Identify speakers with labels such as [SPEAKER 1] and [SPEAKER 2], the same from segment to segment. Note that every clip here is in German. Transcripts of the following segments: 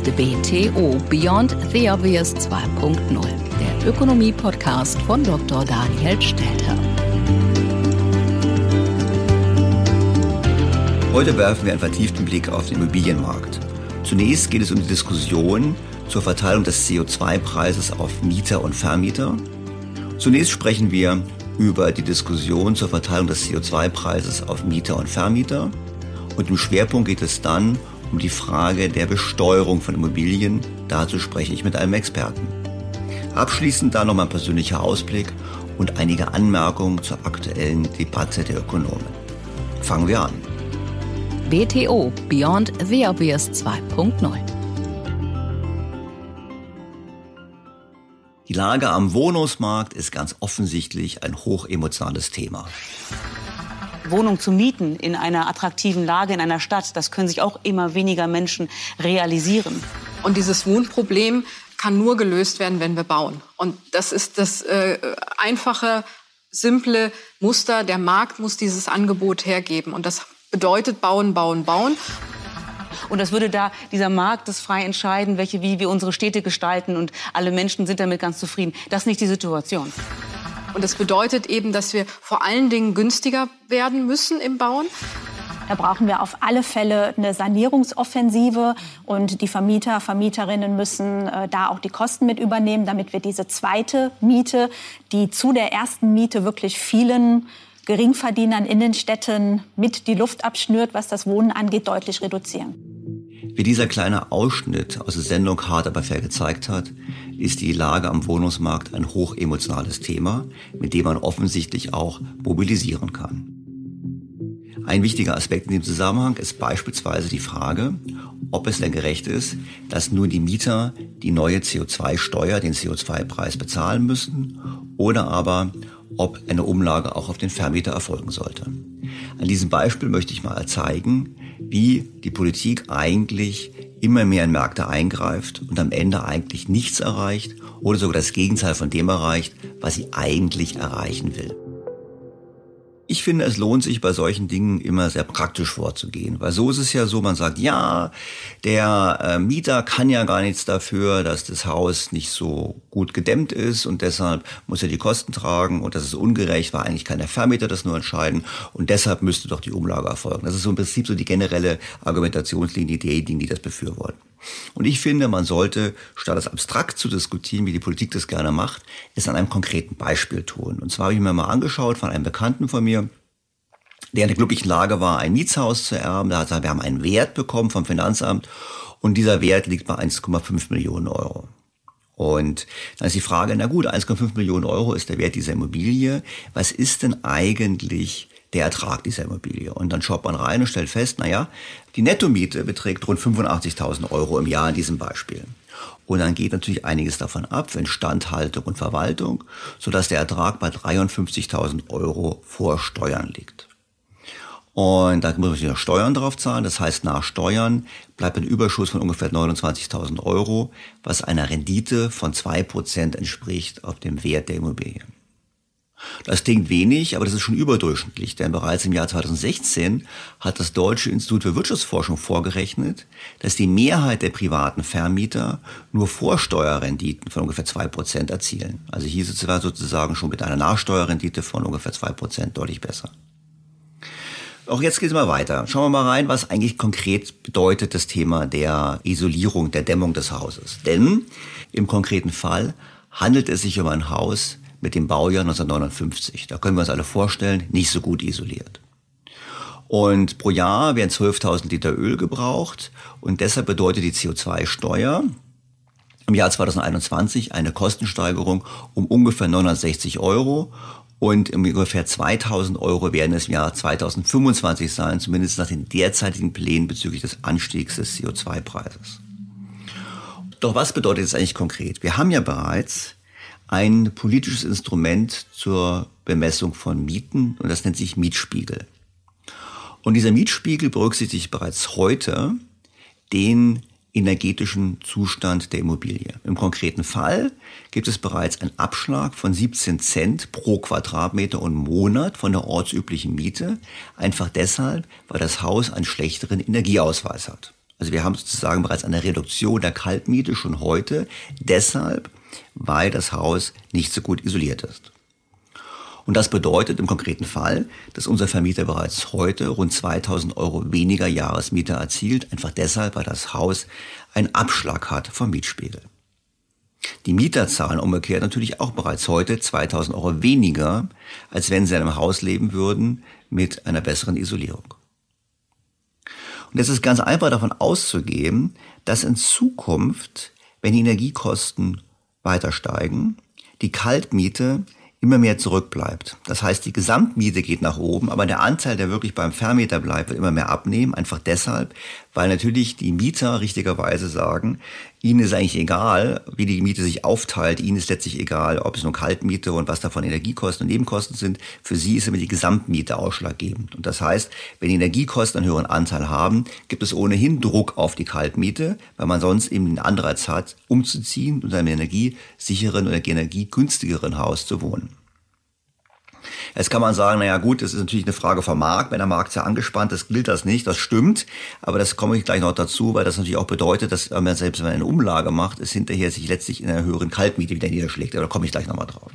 [SPEAKER 1] Ist BTO Beyond the Obvious 2.0, der Ökonomie-Podcast von Dr. Daniel Stelter.
[SPEAKER 2] Heute werfen wir einen vertieften Blick auf den Immobilienmarkt. Zunächst geht es um die Diskussion zur Verteilung des CO2-Preises auf Mieter und Vermieter. Zunächst sprechen wir über die Diskussion zur Verteilung des CO2-Preises auf Mieter und Vermieter. Und im Schwerpunkt geht es dann um die Frage der Besteuerung von Immobilien. Dazu spreche ich mit einem Experten. Abschließend dann noch mein persönlicher Ausblick und einige Anmerkungen zur aktuellen Debatte der Ökonomen. Fangen wir an.
[SPEAKER 1] BTO Beyond the Obvious 2.0
[SPEAKER 2] Die Lage am Wohnungsmarkt ist ganz offensichtlich ein hochemotionales Thema.
[SPEAKER 3] Wohnung zu mieten in einer attraktiven Lage in einer Stadt, das können sich auch immer weniger Menschen realisieren.
[SPEAKER 4] Und dieses Wohnproblem kann nur gelöst werden, wenn wir bauen. Und das ist das äh, einfache, simple Muster. Der Markt muss dieses Angebot hergeben. Und das bedeutet bauen, bauen, bauen.
[SPEAKER 3] Und das würde da dieser Markt das frei entscheiden, welche, wie wir unsere Städte gestalten. Und alle Menschen sind damit ganz zufrieden. Das ist nicht die Situation.
[SPEAKER 4] Und das bedeutet eben, dass wir vor allen Dingen günstiger werden müssen im Bauen.
[SPEAKER 5] Da brauchen wir auf alle Fälle eine Sanierungsoffensive und die Vermieter, Vermieterinnen müssen äh, da auch die Kosten mit übernehmen, damit wir diese zweite Miete, die zu der ersten Miete wirklich vielen Geringverdienern in den Städten mit die Luft abschnürt, was das Wohnen angeht, deutlich reduzieren.
[SPEAKER 2] Wie dieser kleine Ausschnitt aus der Sendung Hart aber fair gezeigt hat, ist die Lage am Wohnungsmarkt ein hochemotionales Thema, mit dem man offensichtlich auch mobilisieren kann. Ein wichtiger Aspekt in dem Zusammenhang ist beispielsweise die Frage, ob es denn gerecht ist, dass nur die Mieter die neue CO2-Steuer, den CO2-Preis bezahlen müssen oder aber ob eine Umlage auch auf den Vermieter erfolgen sollte. An diesem Beispiel möchte ich mal zeigen, wie die Politik eigentlich immer mehr in Märkte eingreift und am Ende eigentlich nichts erreicht oder sogar das Gegenteil von dem erreicht, was sie eigentlich erreichen will. Ich finde, es lohnt sich bei solchen Dingen immer sehr praktisch vorzugehen, weil so ist es ja so, man sagt, ja, der äh, Mieter kann ja gar nichts dafür, dass das Haus nicht so gut gedämmt ist und deshalb muss er die Kosten tragen und das ist ungerecht, weil eigentlich kann der Vermieter das nur entscheiden und deshalb müsste doch die Umlage erfolgen. Das ist so im Prinzip so die generelle Argumentationslinie derjenigen, die das befürworten. Und ich finde, man sollte, statt es abstrakt zu diskutieren, wie die Politik das gerne macht, es an einem konkreten Beispiel tun. Und zwar habe ich mir mal angeschaut von einem Bekannten von mir, der in der glücklichen Lage war, ein Mietshaus zu erben. Da hat er, wir haben einen Wert bekommen vom Finanzamt und dieser Wert liegt bei 1,5 Millionen Euro. Und dann ist die Frage, na gut, 1,5 Millionen Euro ist der Wert dieser Immobilie. Was ist denn eigentlich der Ertrag dieser Immobilie? Und dann schaut man rein und stellt fest, na ja, die Nettomiete beträgt rund 85.000 Euro im Jahr in diesem Beispiel. Und dann geht natürlich einiges davon ab, Instandhaltung und Verwaltung, sodass der Ertrag bei 53.000 Euro vor Steuern liegt. Und da muss man Steuern drauf zahlen. Das heißt, nach Steuern bleibt ein Überschuss von ungefähr 29.000 Euro, was einer Rendite von zwei Prozent entspricht auf dem Wert der Immobilie. Das klingt wenig, aber das ist schon überdurchschnittlich, denn bereits im Jahr 2016 hat das Deutsche Institut für Wirtschaftsforschung vorgerechnet, dass die Mehrheit der privaten Vermieter nur Vorsteuerrenditen von ungefähr zwei Prozent erzielen. Also hier ist es sozusagen schon mit einer Nachsteuerrendite von ungefähr zwei Prozent deutlich besser. Auch jetzt geht es mal weiter. Schauen wir mal rein, was eigentlich konkret bedeutet das Thema der Isolierung, der Dämmung des Hauses. Denn im konkreten Fall handelt es sich um ein Haus mit dem Baujahr 1959. Da können wir uns alle vorstellen, nicht so gut isoliert. Und pro Jahr werden 12.000 Liter Öl gebraucht und deshalb bedeutet die CO2-Steuer im Jahr 2021 eine Kostensteigerung um ungefähr 960 Euro und ungefähr 2000 Euro werden es im Jahr 2025 sein, zumindest nach den derzeitigen Plänen bezüglich des Anstiegs des CO2-Preises. Doch was bedeutet das eigentlich konkret? Wir haben ja bereits ein politisches Instrument zur Bemessung von Mieten und das nennt sich Mietspiegel. Und dieser Mietspiegel berücksichtigt bereits heute den energetischen Zustand der Immobilie. Im konkreten Fall gibt es bereits einen Abschlag von 17 Cent pro Quadratmeter und Monat von der ortsüblichen Miete, einfach deshalb, weil das Haus einen schlechteren Energieausweis hat. Also wir haben sozusagen bereits eine Reduktion der Kaltmiete schon heute, deshalb, weil das Haus nicht so gut isoliert ist. Und das bedeutet im konkreten Fall, dass unser Vermieter bereits heute rund 2000 Euro weniger Jahresmiete erzielt, einfach deshalb, weil das Haus einen Abschlag hat vom Mietspiegel. Die Mieter zahlen umgekehrt natürlich auch bereits heute 2000 Euro weniger, als wenn sie in einem Haus leben würden mit einer besseren Isolierung. Und es ist ganz einfach davon auszugehen, dass in Zukunft, wenn die Energiekosten weiter steigen, die Kaltmiete immer mehr zurückbleibt. Das heißt, die Gesamtmiete geht nach oben, aber der Anteil, der wirklich beim Vermieter bleibt, wird immer mehr abnehmen. Einfach deshalb, weil natürlich die Mieter richtigerweise sagen, ihnen ist eigentlich egal, wie die Miete sich aufteilt. Ihnen ist letztlich egal, ob es nur Kaltmiete und was davon Energiekosten und Nebenkosten sind. Für sie ist immer die Gesamtmiete ausschlaggebend. Und das heißt, wenn die Energiekosten einen höheren Anteil haben, gibt es ohnehin Druck auf die Kaltmiete, weil man sonst eben den Anreiz hat, umzuziehen und in einem energiesicheren oder energiegünstigeren Haus zu wohnen. Jetzt kann man sagen, naja gut, das ist natürlich eine Frage vom Markt. Wenn der Markt sehr angespannt ist, gilt das nicht. Das stimmt. Aber das komme ich gleich noch dazu, weil das natürlich auch bedeutet, dass man selbst wenn man eine Umlage macht, es hinterher sich letztlich in einer höheren Kaltmiete wieder niederschlägt. Da komme ich gleich nochmal drauf.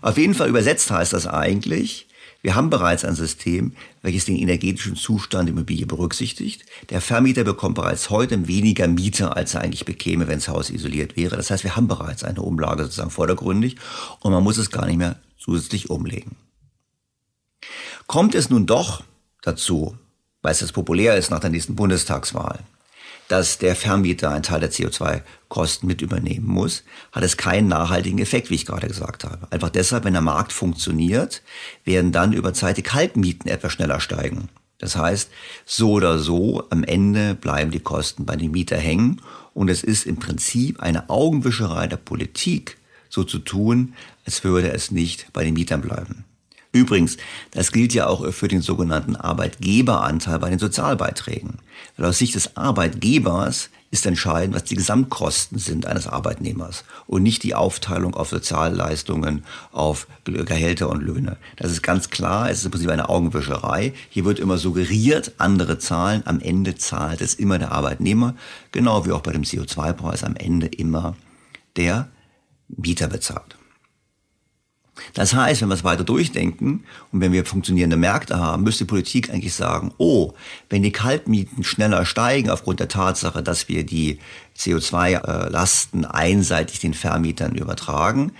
[SPEAKER 2] Auf jeden Fall übersetzt heißt das eigentlich, wir haben bereits ein System, welches den energetischen Zustand der Immobilie berücksichtigt. Der Vermieter bekommt bereits heute weniger Miete, als er eigentlich bekäme, wenn das Haus isoliert wäre. Das heißt, wir haben bereits eine Umlage sozusagen vordergründig und man muss es gar nicht mehr zusätzlich umlegen. Kommt es nun doch dazu, weil es jetzt populär ist nach der nächsten Bundestagswahl, dass der Vermieter einen Teil der CO2-Kosten mit übernehmen muss, hat es keinen nachhaltigen Effekt, wie ich gerade gesagt habe. Einfach deshalb, wenn der Markt funktioniert, werden dann über Zeit die Kaltmieten etwas schneller steigen. Das heißt, so oder so, am Ende bleiben die Kosten bei den Mieter hängen und es ist im Prinzip eine Augenwischerei der Politik, so zu tun, als würde es nicht bei den Mietern bleiben. Übrigens, das gilt ja auch für den sogenannten Arbeitgeberanteil bei den Sozialbeiträgen. Weil aus Sicht des Arbeitgebers ist entscheidend, was die Gesamtkosten sind eines Arbeitnehmers und nicht die Aufteilung auf Sozialleistungen, auf Gehälter und Löhne. Das ist ganz klar, es ist im Prinzip eine Augenwischerei. Hier wird immer suggeriert, andere zahlen, am Ende zahlt es immer der Arbeitnehmer, genau wie auch bei dem CO2-Preis am Ende immer der Mieter bezahlt. Das heißt, wenn wir es weiter durchdenken und wenn wir funktionierende Märkte haben, müsste die Politik eigentlich sagen, oh, wenn die Kaltmieten schneller steigen aufgrund der Tatsache, dass wir die CO2-Lasten einseitig den Vermietern übertragen,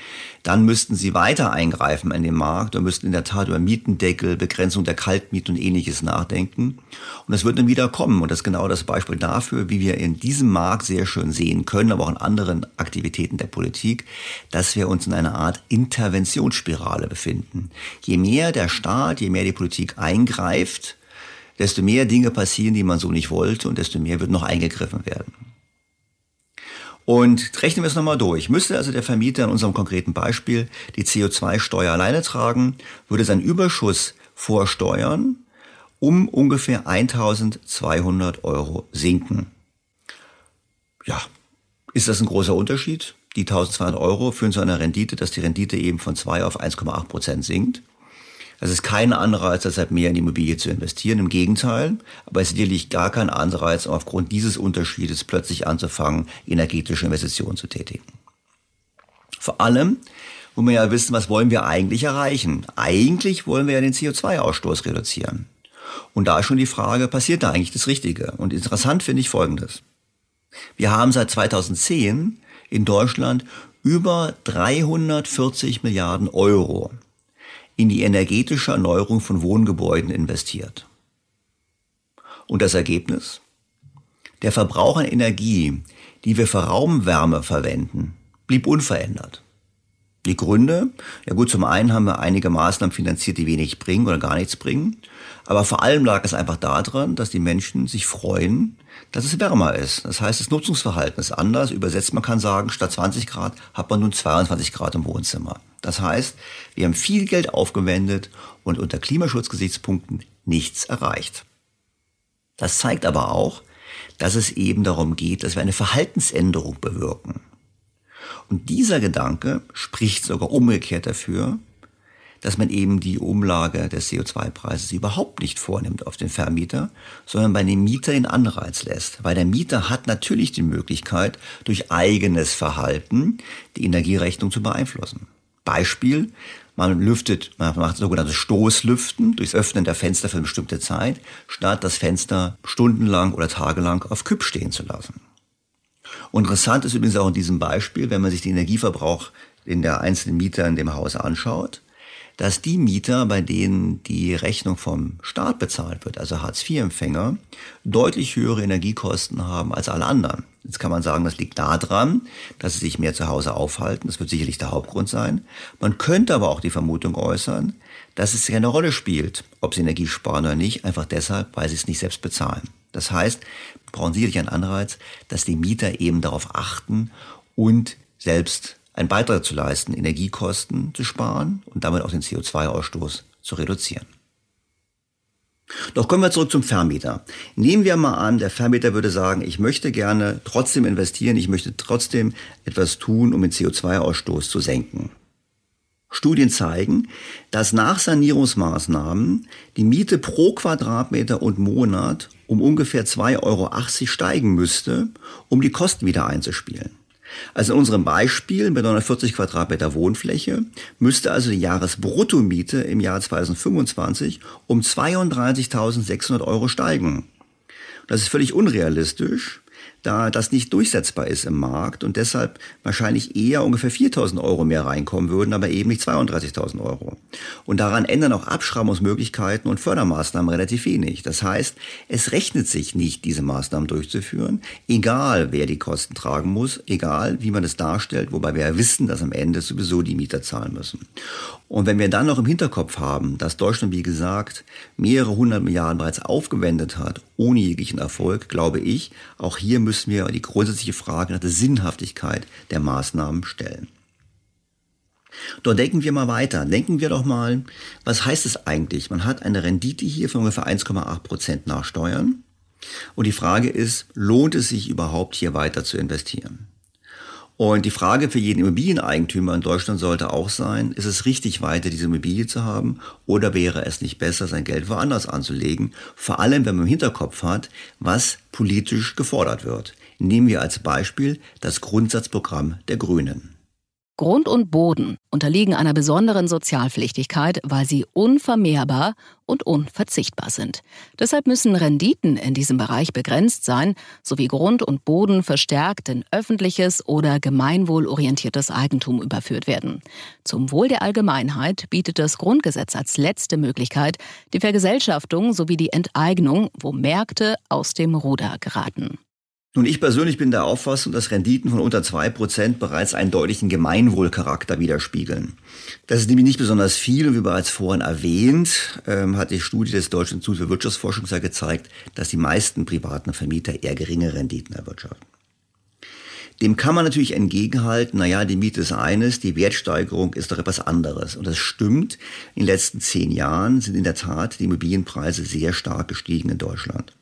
[SPEAKER 2] dann müssten sie weiter eingreifen in den Markt und müssten in der Tat über Mietendeckel, Begrenzung der Kaltmieten und ähnliches nachdenken. Und das wird dann wieder kommen. Und das ist genau das Beispiel dafür, wie wir in diesem Markt sehr schön sehen können, aber auch in anderen Aktivitäten der Politik, dass wir uns in einer Art Interventionsspirale befinden. Je mehr der Staat, je mehr die Politik eingreift, desto mehr Dinge passieren, die man so nicht wollte und desto mehr wird noch eingegriffen werden. Und rechnen wir es nochmal durch. Müsste also der Vermieter in unserem konkreten Beispiel die CO2-Steuer alleine tragen, würde sein Überschuss vorsteuern um ungefähr 1200 Euro sinken. Ja, ist das ein großer Unterschied? Die 1200 Euro führen zu einer Rendite, dass die Rendite eben von 2 auf 1,8 Prozent sinkt. Das ist kein Anreiz, deshalb mehr in die Immobilie zu investieren. Im Gegenteil. Aber es ist sicherlich gar kein Anreiz, aufgrund dieses Unterschiedes plötzlich anzufangen, energetische Investitionen zu tätigen. Vor allem, wo wir ja wissen, was wollen wir eigentlich erreichen? Eigentlich wollen wir ja den CO2-Ausstoß reduzieren. Und da ist schon die Frage, passiert da eigentlich das Richtige? Und interessant finde ich Folgendes. Wir haben seit 2010 in Deutschland über 340 Milliarden Euro in die energetische Erneuerung von Wohngebäuden investiert. Und das Ergebnis? Der Verbrauch an Energie, die wir für Raumwärme verwenden, blieb unverändert. Die Gründe? Ja gut, zum einen haben wir einige Maßnahmen finanziert, die wenig bringen oder gar nichts bringen. Aber vor allem lag es einfach daran, dass die Menschen sich freuen, dass es wärmer ist. Das heißt, das Nutzungsverhalten ist anders. Übersetzt, man kann sagen, statt 20 Grad hat man nun 22 Grad im Wohnzimmer. Das heißt, wir haben viel Geld aufgewendet und unter Klimaschutzgesichtspunkten nichts erreicht. Das zeigt aber auch, dass es eben darum geht, dass wir eine Verhaltensänderung bewirken. Und dieser Gedanke spricht sogar umgekehrt dafür, dass man eben die Umlage des CO2-Preises überhaupt nicht vornimmt auf den Vermieter, sondern bei dem Mieter den Anreiz lässt. Weil der Mieter hat natürlich die Möglichkeit, durch eigenes Verhalten die Energierechnung zu beeinflussen. Beispiel, man lüftet, man macht sogenanntes Stoßlüften durchs Öffnen der Fenster für eine bestimmte Zeit, statt das Fenster stundenlang oder tagelang auf Kipp stehen zu lassen. Und interessant ist übrigens auch in diesem Beispiel, wenn man sich den Energieverbrauch in der einzelnen Mieter in dem Haus anschaut, dass die Mieter, bei denen die Rechnung vom Staat bezahlt wird, also Hartz-IV-Empfänger, deutlich höhere Energiekosten haben als alle anderen. Jetzt kann man sagen, das liegt daran, dass sie sich mehr zu Hause aufhalten. Das wird sicherlich der Hauptgrund sein. Man könnte aber auch die Vermutung äußern, dass es keine Rolle spielt, ob sie Energie sparen oder nicht, einfach deshalb, weil sie es nicht selbst bezahlen. Das heißt, brauchen sicherlich einen Anreiz, dass die Mieter eben darauf achten und selbst einen Beitrag zu leisten, Energiekosten zu sparen und damit auch den CO2-Ausstoß zu reduzieren. Doch kommen wir zurück zum Vermieter. Nehmen wir mal an, der Vermieter würde sagen, ich möchte gerne trotzdem investieren, ich möchte trotzdem etwas tun, um den CO2-Ausstoß zu senken. Studien zeigen, dass nach Sanierungsmaßnahmen die Miete pro Quadratmeter und Monat um ungefähr 2,80 Euro steigen müsste, um die Kosten wieder einzuspielen. Also in unserem Beispiel mit 940 Quadratmeter Wohnfläche müsste also die Jahresbruttomiete im Jahr 2025 um 32.600 Euro steigen. Das ist völlig unrealistisch, da das nicht durchsetzbar ist im Markt und deshalb wahrscheinlich eher ungefähr 4.000 Euro mehr reinkommen würden, aber eben nicht 32.000 Euro. Und daran ändern auch Abschreibungsmöglichkeiten und Fördermaßnahmen relativ wenig. Das heißt, es rechnet sich nicht, diese Maßnahmen durchzuführen, egal wer die Kosten tragen muss, egal wie man es darstellt, wobei wir ja wissen, dass am Ende sowieso die Mieter zahlen müssen. Und wenn wir dann noch im Hinterkopf haben, dass Deutschland, wie gesagt, mehrere hundert Milliarden bereits aufgewendet hat, ohne jeglichen Erfolg, glaube ich, auch hier müssen wir die grundsätzliche Frage nach der Sinnhaftigkeit der Maßnahmen stellen. Dort denken wir mal weiter. Denken wir doch mal, was heißt es eigentlich? Man hat eine Rendite hier von ungefähr 1,8 Prozent nach Steuern. Und die Frage ist, lohnt es sich überhaupt hier weiter zu investieren? Und die Frage für jeden Immobilieneigentümer in Deutschland sollte auch sein, ist es richtig, weiter diese Immobilie zu haben oder wäre es nicht besser, sein Geld woanders anzulegen? Vor allem, wenn man im Hinterkopf hat, was politisch gefordert wird. Nehmen wir als Beispiel das Grundsatzprogramm der Grünen.
[SPEAKER 1] Grund und Boden unterliegen einer besonderen Sozialpflichtigkeit, weil sie unvermehrbar und unverzichtbar sind. Deshalb müssen Renditen in diesem Bereich begrenzt sein, sowie Grund und Boden verstärkt in öffentliches oder gemeinwohlorientiertes Eigentum überführt werden. Zum Wohl der Allgemeinheit bietet das Grundgesetz als letzte Möglichkeit die Vergesellschaftung sowie die Enteignung, wo Märkte aus dem Ruder geraten.
[SPEAKER 2] Nun, ich persönlich bin der Auffassung, dass Renditen von unter zwei Prozent bereits einen deutlichen Gemeinwohlcharakter widerspiegeln. Das ist nämlich nicht besonders viel und wie bereits vorhin erwähnt, ähm, hat die Studie des Deutschen Instituts für Wirtschaftsforschung gezeigt, dass die meisten privaten Vermieter eher geringe Renditen erwirtschaften. Dem kann man natürlich entgegenhalten, naja, die Miete ist eines, die Wertsteigerung ist doch etwas anderes. Und das stimmt. In den letzten zehn Jahren sind in der Tat die Immobilienpreise sehr stark gestiegen in Deutschland.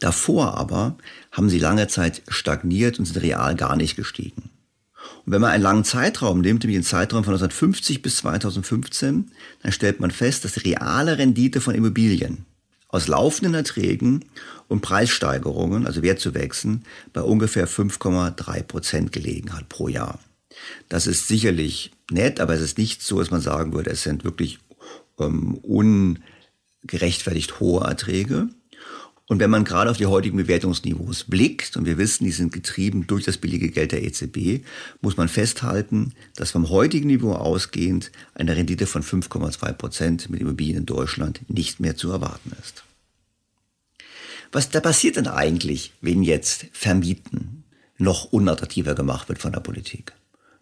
[SPEAKER 2] Davor aber haben sie lange Zeit stagniert und sind real gar nicht gestiegen. Und wenn man einen langen Zeitraum nimmt, nämlich den Zeitraum von 1950 bis 2015, dann stellt man fest, dass die reale Rendite von Immobilien aus laufenden Erträgen und Preissteigerungen, also Wertzuwächsen, bei ungefähr 5,3 Prozent gelegen hat pro Jahr. Das ist sicherlich nett, aber es ist nicht so, dass man sagen würde, es sind wirklich ähm, ungerechtfertigt hohe Erträge. Und wenn man gerade auf die heutigen Bewertungsniveaus blickt, und wir wissen, die sind getrieben durch das billige Geld der EZB, muss man festhalten, dass vom heutigen Niveau ausgehend eine Rendite von 5,2 Prozent mit Immobilien in Deutschland nicht mehr zu erwarten ist. Was da passiert denn eigentlich, wenn jetzt Vermieten noch unattraktiver gemacht wird von der Politik?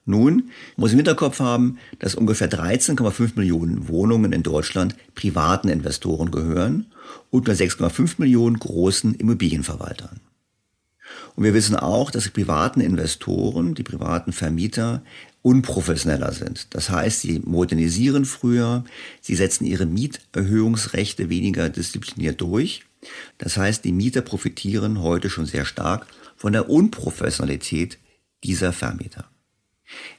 [SPEAKER 2] Nun muss im Hinterkopf haben, dass ungefähr 13,5 Millionen Wohnungen in Deutschland privaten Investoren gehören und nur 6,5 Millionen großen Immobilienverwaltern. Und wir wissen auch, dass die privaten Investoren, die privaten Vermieter unprofessioneller sind. Das heißt, sie modernisieren früher, sie setzen ihre Mieterhöhungsrechte weniger diszipliniert durch. Das heißt, die Mieter profitieren heute schon sehr stark von der Unprofessionalität dieser Vermieter.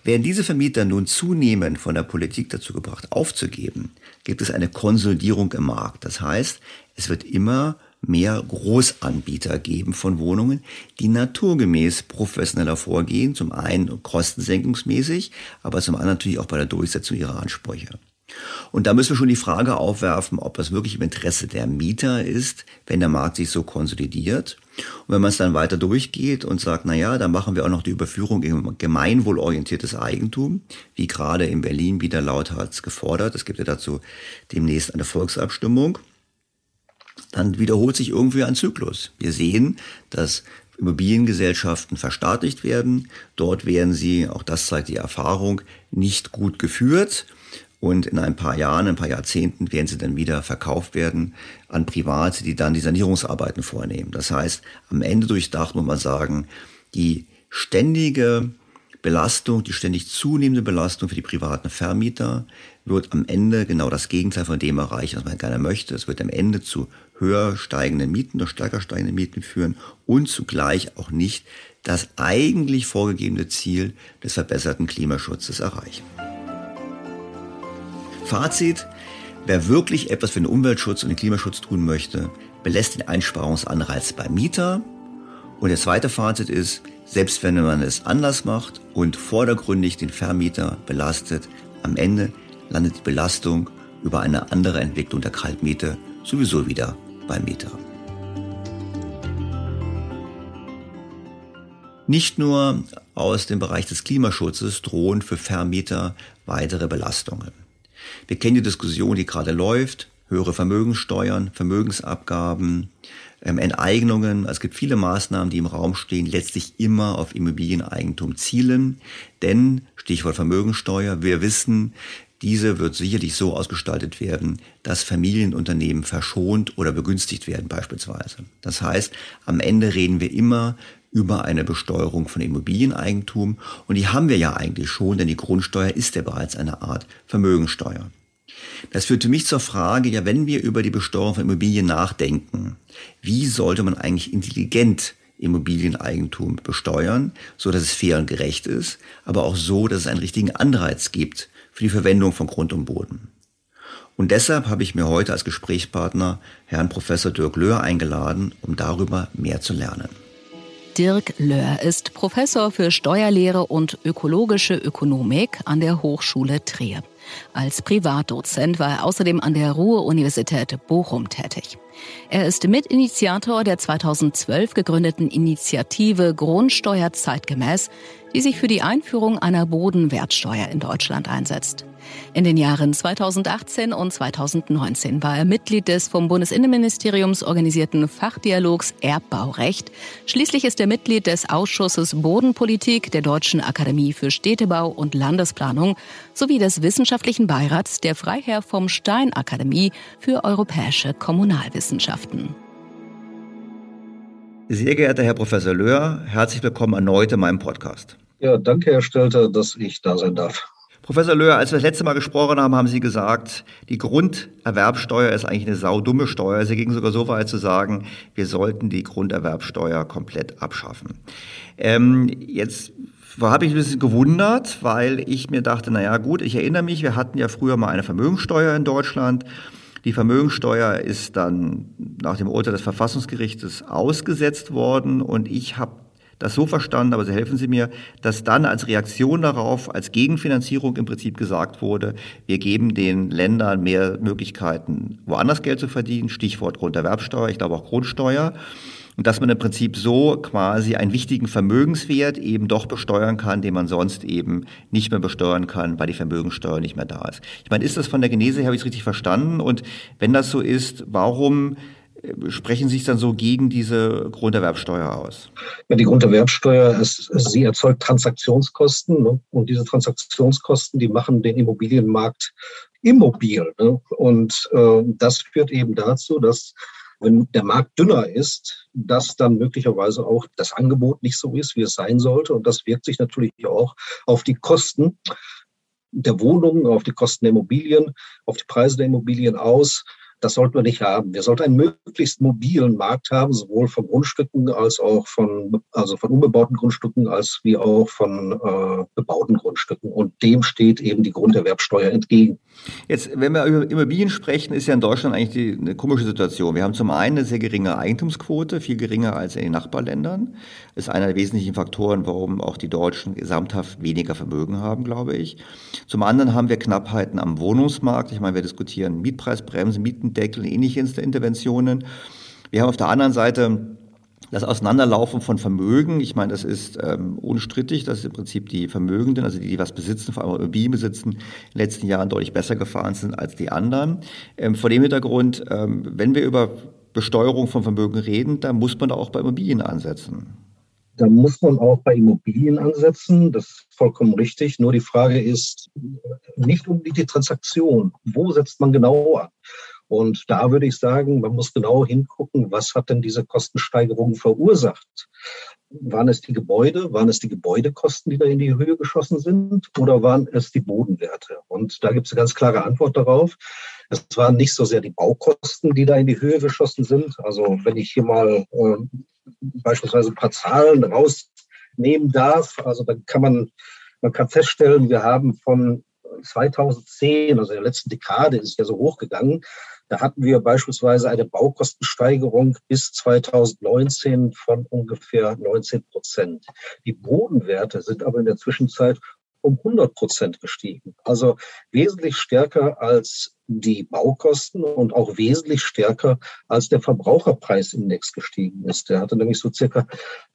[SPEAKER 2] Werden diese Vermieter nun zunehmend von der Politik dazu gebracht aufzugeben, gibt es eine Konsolidierung im Markt. Das heißt, es wird immer mehr Großanbieter geben von Wohnungen, die naturgemäß professioneller vorgehen, zum einen kostensenkungsmäßig, aber zum anderen natürlich auch bei der Durchsetzung ihrer Ansprüche. Und da müssen wir schon die Frage aufwerfen, ob das wirklich im Interesse der Mieter ist, wenn der Markt sich so konsolidiert. Und wenn man es dann weiter durchgeht und sagt, na ja, dann machen wir auch noch die Überführung in gemeinwohlorientiertes Eigentum, wie gerade in Berlin wieder lauthals gefordert. Es gibt ja dazu demnächst eine Volksabstimmung. Dann wiederholt sich irgendwie ein Zyklus. Wir sehen, dass Immobiliengesellschaften verstaatlicht werden. Dort werden sie, auch das zeigt die Erfahrung, nicht gut geführt. Und in ein paar Jahren, ein paar Jahrzehnten werden sie dann wieder verkauft werden an Private, die dann die Sanierungsarbeiten vornehmen. Das heißt, am Ende durchdacht muss man sagen, die ständige Belastung, die ständig zunehmende Belastung für die privaten Vermieter wird am Ende genau das Gegenteil von dem erreichen, was man gerne möchte. Es wird am Ende zu höher steigenden Mieten oder stärker steigenden Mieten führen und zugleich auch nicht das eigentlich vorgegebene Ziel des verbesserten Klimaschutzes erreichen. Fazit, wer wirklich etwas für den Umweltschutz und den Klimaschutz tun möchte, belässt den Einsparungsanreiz beim Mieter. Und der zweite Fazit ist, selbst wenn man es anders macht und vordergründig den Vermieter belastet, am Ende landet die Belastung über eine andere Entwicklung der Kaltmiete sowieso wieder beim Mieter. Nicht nur aus dem Bereich des Klimaschutzes drohen für Vermieter weitere Belastungen. Wir kennen die Diskussion, die gerade läuft, höhere Vermögenssteuern, Vermögensabgaben, ähm, Enteignungen. Es gibt viele Maßnahmen, die im Raum stehen, letztlich immer auf Immobilieneigentum zielen. Denn, Stichwort Vermögenssteuer, wir wissen, diese wird sicherlich so ausgestaltet werden, dass Familienunternehmen verschont oder begünstigt werden beispielsweise. Das heißt, am Ende reden wir immer über eine Besteuerung von Immobilieneigentum. Und die haben wir ja eigentlich schon, denn die Grundsteuer ist ja bereits eine Art Vermögensteuer. Das führt mich zur Frage, ja, wenn wir über die Besteuerung von Immobilien nachdenken, wie sollte man eigentlich intelligent Immobilieneigentum besteuern, so dass es fair und gerecht ist, aber auch so, dass es einen richtigen Anreiz gibt für die Verwendung von Grund und Boden. Und deshalb habe ich mir heute als Gesprächspartner Herrn Professor Dirk Löhr eingeladen, um darüber mehr zu lernen.
[SPEAKER 1] Dirk Löhr ist Professor für Steuerlehre und ökologische Ökonomik an der Hochschule Trier. Als Privatdozent war er außerdem an der Ruhr-Universität Bochum tätig. Er ist Mitinitiator der 2012 gegründeten Initiative Grundsteuer zeitgemäß, die sich für die Einführung einer Bodenwertsteuer in Deutschland einsetzt. In den Jahren 2018 und 2019 war er Mitglied des vom Bundesinnenministeriums organisierten Fachdialogs Erbbaurecht. Schließlich ist er Mitglied des Ausschusses Bodenpolitik der Deutschen Akademie für Städtebau und Landesplanung sowie des wissenschaftlichen Beirats der Freiherr vom Stein Akademie für europäische Kommunalwissenschaften.
[SPEAKER 2] Sehr geehrter Herr Professor Löhr, herzlich willkommen erneut in meinem Podcast.
[SPEAKER 6] Ja, danke, Herr Stelter, dass ich da sein darf.
[SPEAKER 2] Professor Löhr, als wir das letzte Mal gesprochen haben, haben Sie gesagt, die Grunderwerbsteuer ist eigentlich eine saudumme Steuer. Sie gingen sogar so weit zu sagen, wir sollten die Grunderwerbsteuer komplett abschaffen. Ähm, jetzt habe ich ein bisschen gewundert, weil ich mir dachte, na ja, gut, ich erinnere mich, wir hatten ja früher mal eine Vermögensteuer in Deutschland. Die Vermögensteuer ist dann nach dem Urteil des Verfassungsgerichtes ausgesetzt worden und ich habe das so verstanden, aber Sie helfen Sie mir, dass dann als Reaktion darauf, als Gegenfinanzierung im Prinzip gesagt wurde, wir geben den Ländern mehr Möglichkeiten, woanders Geld zu verdienen, Stichwort Grunderwerbsteuer, ich glaube auch Grundsteuer. Und dass man im Prinzip so quasi einen wichtigen Vermögenswert eben doch besteuern kann, den man sonst eben nicht mehr besteuern kann, weil die Vermögensteuer nicht mehr da ist. Ich meine, ist das von der Genese her, habe ich es richtig verstanden? Und wenn das so ist, warum sprechen sich dann so gegen diese Grunderwerbsteuer aus?
[SPEAKER 6] Ja, die Grunderwerbsteuer, ist, sie erzeugt Transaktionskosten ne? und diese Transaktionskosten, die machen den Immobilienmarkt immobil. Ne? Und äh, das führt eben dazu, dass wenn der Markt dünner ist, dass dann möglicherweise auch das Angebot nicht so ist, wie es sein sollte. Und das wirkt sich natürlich auch auf die Kosten der Wohnungen, auf die Kosten der Immobilien, auf die Preise der Immobilien aus. Das sollten wir nicht haben. Wir sollten einen möglichst mobilen Markt haben, sowohl von Grundstücken als auch von, also von unbebauten Grundstücken als wie auch von äh, bebauten Grundstücken. Und dem steht eben die Grunderwerbsteuer entgegen.
[SPEAKER 2] Jetzt, wenn wir über Immobilien sprechen, ist ja in Deutschland eigentlich die, eine komische Situation. Wir haben zum einen eine sehr geringe Eigentumsquote, viel geringer als in den Nachbarländern. Das ist einer der wesentlichen Faktoren, warum auch die Deutschen gesamthaft weniger Vermögen haben, glaube ich. Zum anderen haben wir Knappheiten am Wohnungsmarkt. Ich meine, wir diskutieren Mietpreisbremsen, Mietendeckel, ähnliche Interventionen. Wir haben auf der anderen Seite das Auseinanderlaufen von Vermögen, ich meine, das ist ähm, unstrittig, dass im Prinzip die Vermögenden, also die, die was besitzen, vor allem Immobilien besitzen, in den letzten Jahren deutlich besser gefahren sind als die anderen. Ähm, vor dem Hintergrund, ähm, wenn wir über Besteuerung von Vermögen reden, dann muss man da auch bei Immobilien ansetzen.
[SPEAKER 6] Da muss man auch bei Immobilien ansetzen, das ist vollkommen richtig. Nur die Frage ist nicht unbedingt die Transaktion. Wo setzt man genau an? Und da würde ich sagen, man muss genau hingucken, was hat denn diese Kostensteigerung verursacht? Waren es die Gebäude? Waren es die Gebäudekosten, die da in die Höhe geschossen sind? Oder waren es die Bodenwerte? Und da gibt es eine ganz klare Antwort darauf. Es waren nicht so sehr die Baukosten, die da in die Höhe geschossen sind. Also wenn ich hier mal äh, beispielsweise ein paar Zahlen rausnehmen darf, also dann kann man, man kann feststellen, wir haben von 2010, also der letzten Dekade ist ja so hochgegangen, da hatten wir beispielsweise eine Baukostensteigerung bis 2019 von ungefähr 19 Prozent. Die Bodenwerte sind aber in der Zwischenzeit um 100 Prozent gestiegen. Also wesentlich stärker als die Baukosten und auch wesentlich stärker als der Verbraucherpreisindex gestiegen ist. Der hatte nämlich so circa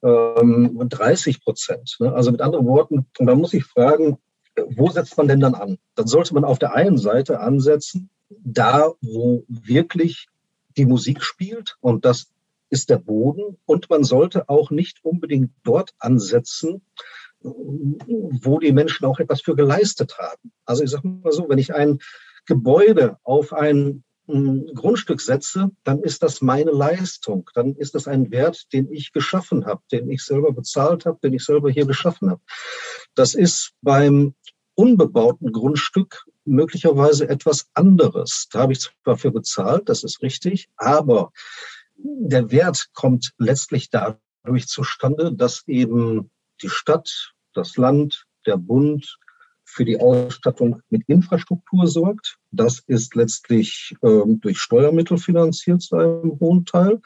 [SPEAKER 6] ähm, 30 Prozent. Ne? Also mit anderen Worten, man muss sich fragen, wo setzt man denn dann an? Dann sollte man auf der einen Seite ansetzen, da, wo wirklich die Musik spielt und das ist der Boden. Und man sollte auch nicht unbedingt dort ansetzen, wo die Menschen auch etwas für geleistet haben. Also ich sage mal so, wenn ich ein Gebäude auf ein ein Grundstück setze, dann ist das meine Leistung. Dann ist das ein Wert, den ich geschaffen habe, den ich selber bezahlt habe, den ich selber hier geschaffen habe. Das ist beim unbebauten Grundstück möglicherweise etwas anderes. Da habe ich zwar für bezahlt, das ist richtig, aber der Wert kommt letztlich dadurch zustande, dass eben die Stadt, das Land, der Bund für die Ausstattung mit Infrastruktur sorgt. Das ist letztlich ähm, durch Steuermittel finanziert zu einem hohen Teil.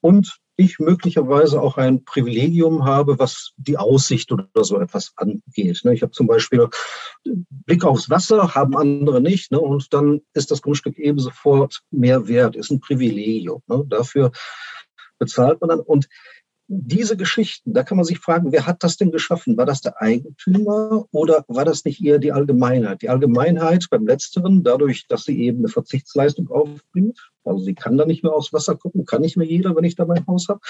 [SPEAKER 6] Und ich möglicherweise auch ein Privilegium habe, was die Aussicht oder so etwas angeht. Ne? Ich habe zum Beispiel Blick aufs Wasser, haben andere nicht. Ne? Und dann ist das Grundstück eben sofort mehr wert, ist ein Privilegium. Ne? Dafür bezahlt man dann. Und diese Geschichten, da kann man sich fragen, wer hat das denn geschaffen? War das der Eigentümer oder war das nicht eher die Allgemeinheit? Die Allgemeinheit beim Letzteren, dadurch, dass sie eben eine Verzichtsleistung aufbringt, also sie kann da nicht mehr aufs Wasser gucken, kann nicht mehr jeder, wenn ich da mein Haus habe.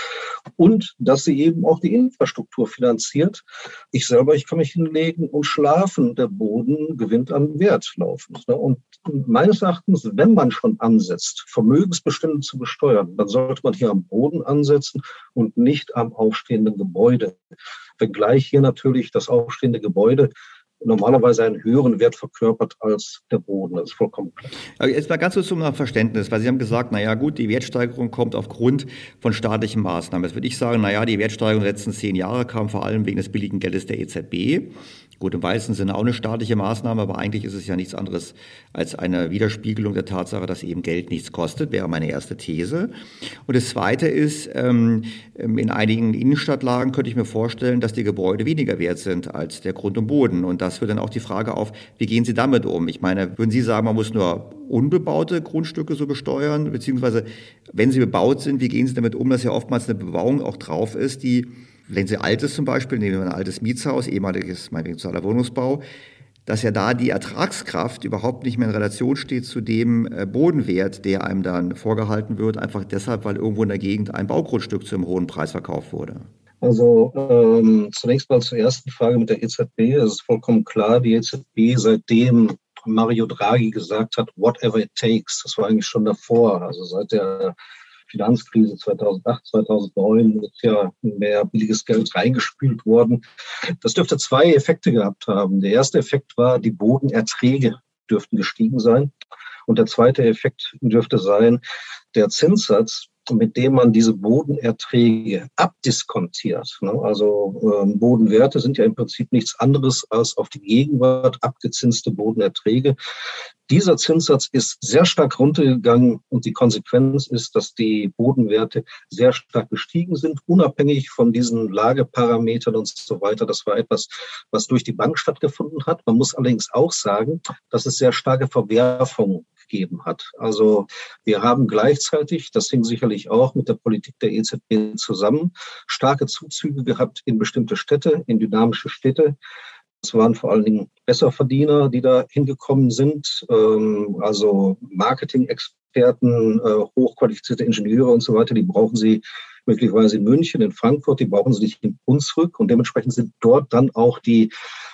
[SPEAKER 6] Und dass sie eben auch die Infrastruktur finanziert. Ich selber, ich kann mich hinlegen und schlafen. Der Boden gewinnt an Wert laufend. Ne? Und meines Erachtens, wenn man schon ansetzt, Vermögensbestände zu besteuern, dann sollte man hier am Boden ansetzen und nicht am aufstehenden Gebäude. Wenngleich hier natürlich das aufstehende Gebäude normalerweise einen höheren Wert verkörpert als der Boden. Das ist vollkommen
[SPEAKER 2] klar. Jetzt mal ganz kurz zum Verständnis, weil Sie haben gesagt, naja gut, die Wertsteigerung kommt aufgrund von staatlichen Maßnahmen. Jetzt würde ich sagen, naja, die Wertsteigerung der letzten zehn Jahre kam vor allem wegen des billigen Geldes der EZB. Gut, im weitesten Sinne auch eine staatliche Maßnahme, aber eigentlich ist es ja nichts anderes als eine Widerspiegelung der Tatsache, dass eben Geld nichts kostet, wäre meine erste These. Und das Zweite ist, ähm, in einigen Innenstadtlagen könnte ich mir vorstellen, dass die Gebäude weniger wert sind als der Grund und Boden. Und das führt dann auch die Frage auf, wie gehen Sie damit um? Ich meine, würden Sie sagen, man muss nur unbebaute Grundstücke so besteuern, beziehungsweise wenn sie bebaut sind, wie gehen Sie damit um, dass ja oftmals eine Bebauung auch drauf ist, die wenn Sie altes zum Beispiel, nehmen wir ein altes Mietshaus, ehemaliges, meinetwegen sozialer Wohnungsbau, dass ja da die Ertragskraft überhaupt nicht mehr in Relation steht zu dem äh, Bodenwert, der einem dann vorgehalten wird, einfach deshalb, weil irgendwo in der Gegend ein Baugrundstück zu einem hohen Preis verkauft wurde.
[SPEAKER 6] Also ähm, zunächst mal zur ersten Frage mit der EZB. Es ist vollkommen klar, die EZB, seitdem Mario Draghi gesagt hat, whatever it takes, das war eigentlich schon davor, also seit der Finanzkrise 2008, 2009 ist ja mehr billiges Geld reingespült worden. Das dürfte zwei Effekte gehabt haben. Der erste Effekt war, die Bodenerträge dürften gestiegen sein. Und der zweite Effekt dürfte sein, der Zinssatz mit dem man diese Bodenerträge abdiskontiert. Ne? Also ähm, Bodenwerte sind ja im Prinzip nichts anderes als auf die Gegenwart abgezinste Bodenerträge. Dieser Zinssatz ist sehr stark runtergegangen und die Konsequenz ist, dass die Bodenwerte sehr stark gestiegen sind, unabhängig von diesen Lageparametern und so weiter. Das war etwas, was durch die Bank stattgefunden hat. Man muss allerdings auch sagen, dass es sehr starke Verwerfungen gegeben hat. Also wir haben gleichzeitig, das hing sicherlich auch mit der Politik der EZB zusammen, starke Zuzüge gehabt in bestimmte Städte, in dynamische Städte. Es waren vor allen Dingen Besserverdiener, die da hingekommen sind, ähm, also Marketing-Experten, äh, hochqualifizierte Ingenieure und so weiter, die brauchen sie möglicherweise in München, in Frankfurt, die brauchen sie nicht in Hunsrück und dementsprechend sind dort dann auch die,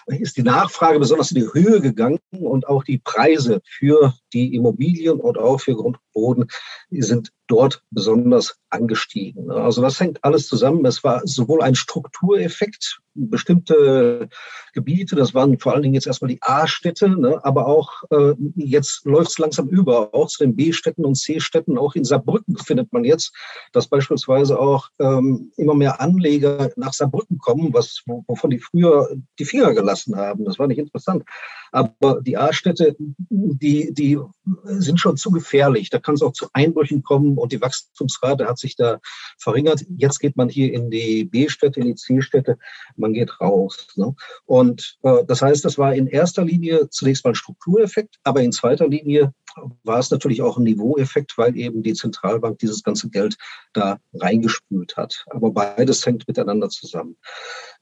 [SPEAKER 6] ist die Nachfrage besonders in die Höhe gegangen und auch die Preise für die Immobilien und auch für Grund und Boden sind dort besonders angestiegen. Also das hängt alles zusammen. Es war sowohl ein Struktureffekt, bestimmte Gebiete, das waren vor allen Dingen jetzt erstmal die A-Städte, ne, aber auch äh, jetzt läuft es langsam über, auch zu den B-Städten und C-Städten. Auch in Saarbrücken findet man jetzt, dass beispielsweise auch ähm, immer mehr Anleger nach Saarbrücken kommen, was, wovon die früher die Finger gelassen haben. Das war nicht interessant. Aber die A-Städte, die, die sind schon zu gefährlich. Da kann es auch zu Einbrüchen kommen und die Wachstumsrate hat sich da verringert. Jetzt geht man hier in die B-Städte, in die C-Städte, man geht raus. Ne? Und äh, das heißt, das war in erster Linie zunächst mal ein Struktureffekt, aber in zweiter Linie war es natürlich auch ein Niveaueffekt, weil eben die Zentralbank dieses ganze Geld da reingespült hat. Aber beides hängt miteinander zusammen.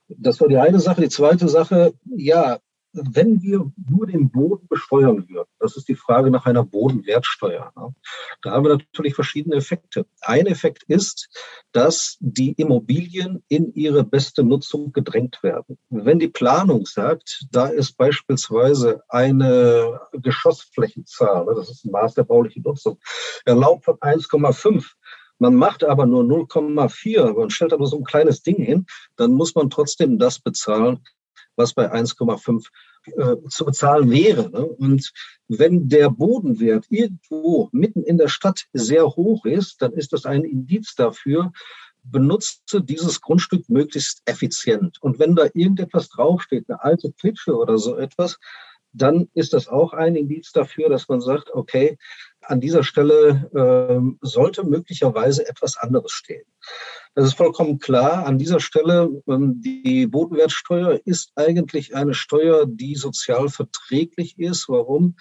[SPEAKER 6] Das war die eine Sache. Die zweite Sache, ja, wenn wir nur den Boden besteuern würden, das ist die Frage nach einer Bodenwertsteuer, ne? da haben wir natürlich verschiedene Effekte. Ein Effekt ist, dass die Immobilien in ihre beste Nutzung gedrängt werden. Wenn die Planung sagt, da ist beispielsweise eine Geschossflächenzahl, ne, das ist ein Maß der baulichen Nutzung, erlaubt von 1,5, man macht aber nur 0,4 und stellt aber so ein kleines Ding hin, dann muss man trotzdem das bezahlen, was bei 1,5 äh, zu bezahlen wäre. Ne? Und wenn der Bodenwert irgendwo mitten in der Stadt sehr hoch ist, dann ist das ein Indiz dafür, benutze dieses Grundstück möglichst effizient. Und wenn da irgendetwas draufsteht, eine alte Klitsche oder so etwas, dann ist das auch ein Indiz dafür, dass man sagt, okay, an dieser Stelle äh, sollte möglicherweise etwas anderes stehen. Das ist vollkommen klar. An dieser Stelle, ähm, die Bodenwertsteuer ist eigentlich eine Steuer, die sozial verträglich ist. Warum?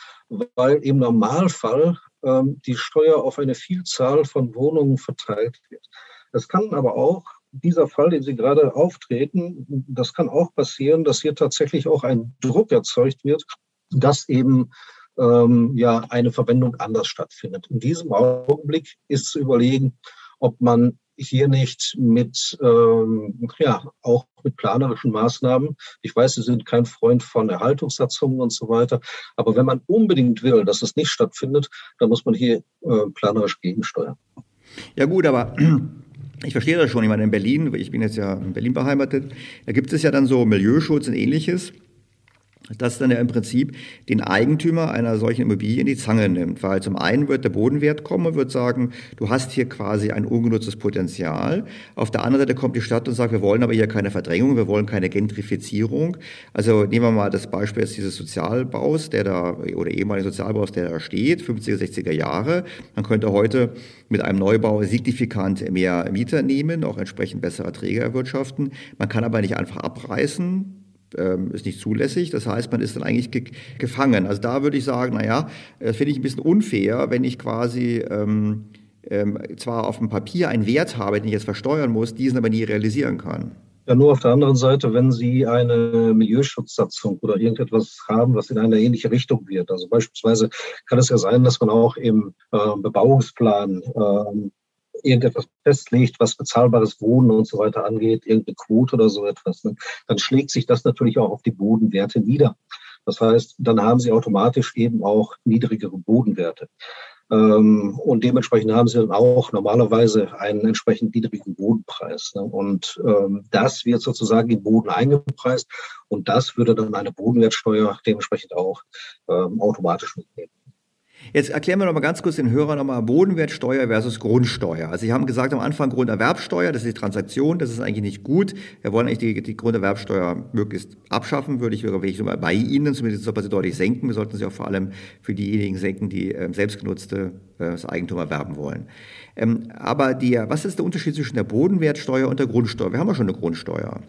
[SPEAKER 6] Weil im Normalfall ähm, die Steuer auf eine Vielzahl von Wohnungen verteilt wird. Das kann aber auch dieser Fall, den Sie gerade auftreten, das kann auch passieren, dass hier tatsächlich auch ein Druck erzeugt wird, dass eben ähm, ja eine Verwendung anders stattfindet. In diesem Augenblick ist zu überlegen, ob man hier nicht mit, ähm, ja, auch mit planerischen Maßnahmen. Ich weiß, Sie sind kein Freund von Erhaltungssatzungen und so weiter. Aber wenn man unbedingt will, dass es nicht stattfindet, dann muss man hier äh, planerisch gegensteuern.
[SPEAKER 2] Ja gut, aber ich verstehe das schon. Ich meine, in Berlin, ich bin jetzt ja in Berlin beheimatet, da gibt es ja dann so Milieuschutz und ähnliches das dann ja im Prinzip den Eigentümer einer solchen Immobilie in die Zange nimmt. Weil zum einen wird der Bodenwert kommen und wird sagen, du hast hier quasi ein ungenutztes Potenzial. Auf der anderen Seite kommt die Stadt und sagt, wir wollen aber hier keine Verdrängung, wir wollen keine Gentrifizierung. Also nehmen wir mal das Beispiel jetzt dieses Sozialbaus, der da, oder ehemaligen Sozialbaus, der da steht, 50er, 60er Jahre. Man könnte heute mit einem Neubau signifikant mehr Mieter nehmen, auch entsprechend bessere Erträge erwirtschaften. Man kann aber nicht einfach abreißen, ähm, ist nicht zulässig. Das heißt, man ist dann eigentlich ge gefangen. Also da würde ich sagen, naja, das finde ich ein bisschen unfair, wenn ich quasi ähm, ähm, zwar auf dem Papier einen Wert habe, den ich jetzt versteuern muss, diesen aber nie realisieren kann.
[SPEAKER 6] Ja, nur auf der anderen Seite, wenn Sie eine Milieuschutzsatzung oder irgendetwas haben, was in eine ähnliche Richtung wird. Also beispielsweise kann es ja sein, dass man auch im äh, Bebauungsplan äh, irgendetwas festlegt, was bezahlbares Wohnen und so weiter angeht, irgendeine Quote oder so etwas, ne, dann schlägt sich das natürlich auch auf die Bodenwerte nieder. Das heißt, dann haben sie automatisch eben auch niedrigere Bodenwerte. Ähm, und dementsprechend haben sie dann auch normalerweise einen entsprechend niedrigen Bodenpreis. Ne? Und ähm, das wird sozusagen im Boden eingepreist und das würde dann eine Bodenwertsteuer dementsprechend auch ähm, automatisch mitnehmen.
[SPEAKER 2] Jetzt erklären wir noch mal ganz kurz den Hörern noch mal Bodenwertsteuer versus Grundsteuer. Also Sie haben gesagt am Anfang Grunderwerbsteuer, das ist die Transaktion, das ist eigentlich nicht gut. Wir wollen eigentlich die, die Grunderwerbsteuer möglichst abschaffen, würde ich wirklich so mal bei Ihnen, zumindest soll sie deutlich senken. Wir sollten sie auch vor allem für diejenigen senken, die äh, selbstgenutzte das Eigentum erwerben wollen. Ähm, aber die, was ist der Unterschied zwischen der Bodenwertsteuer und der Grundsteuer? Wir haben ja schon eine Grundsteuer.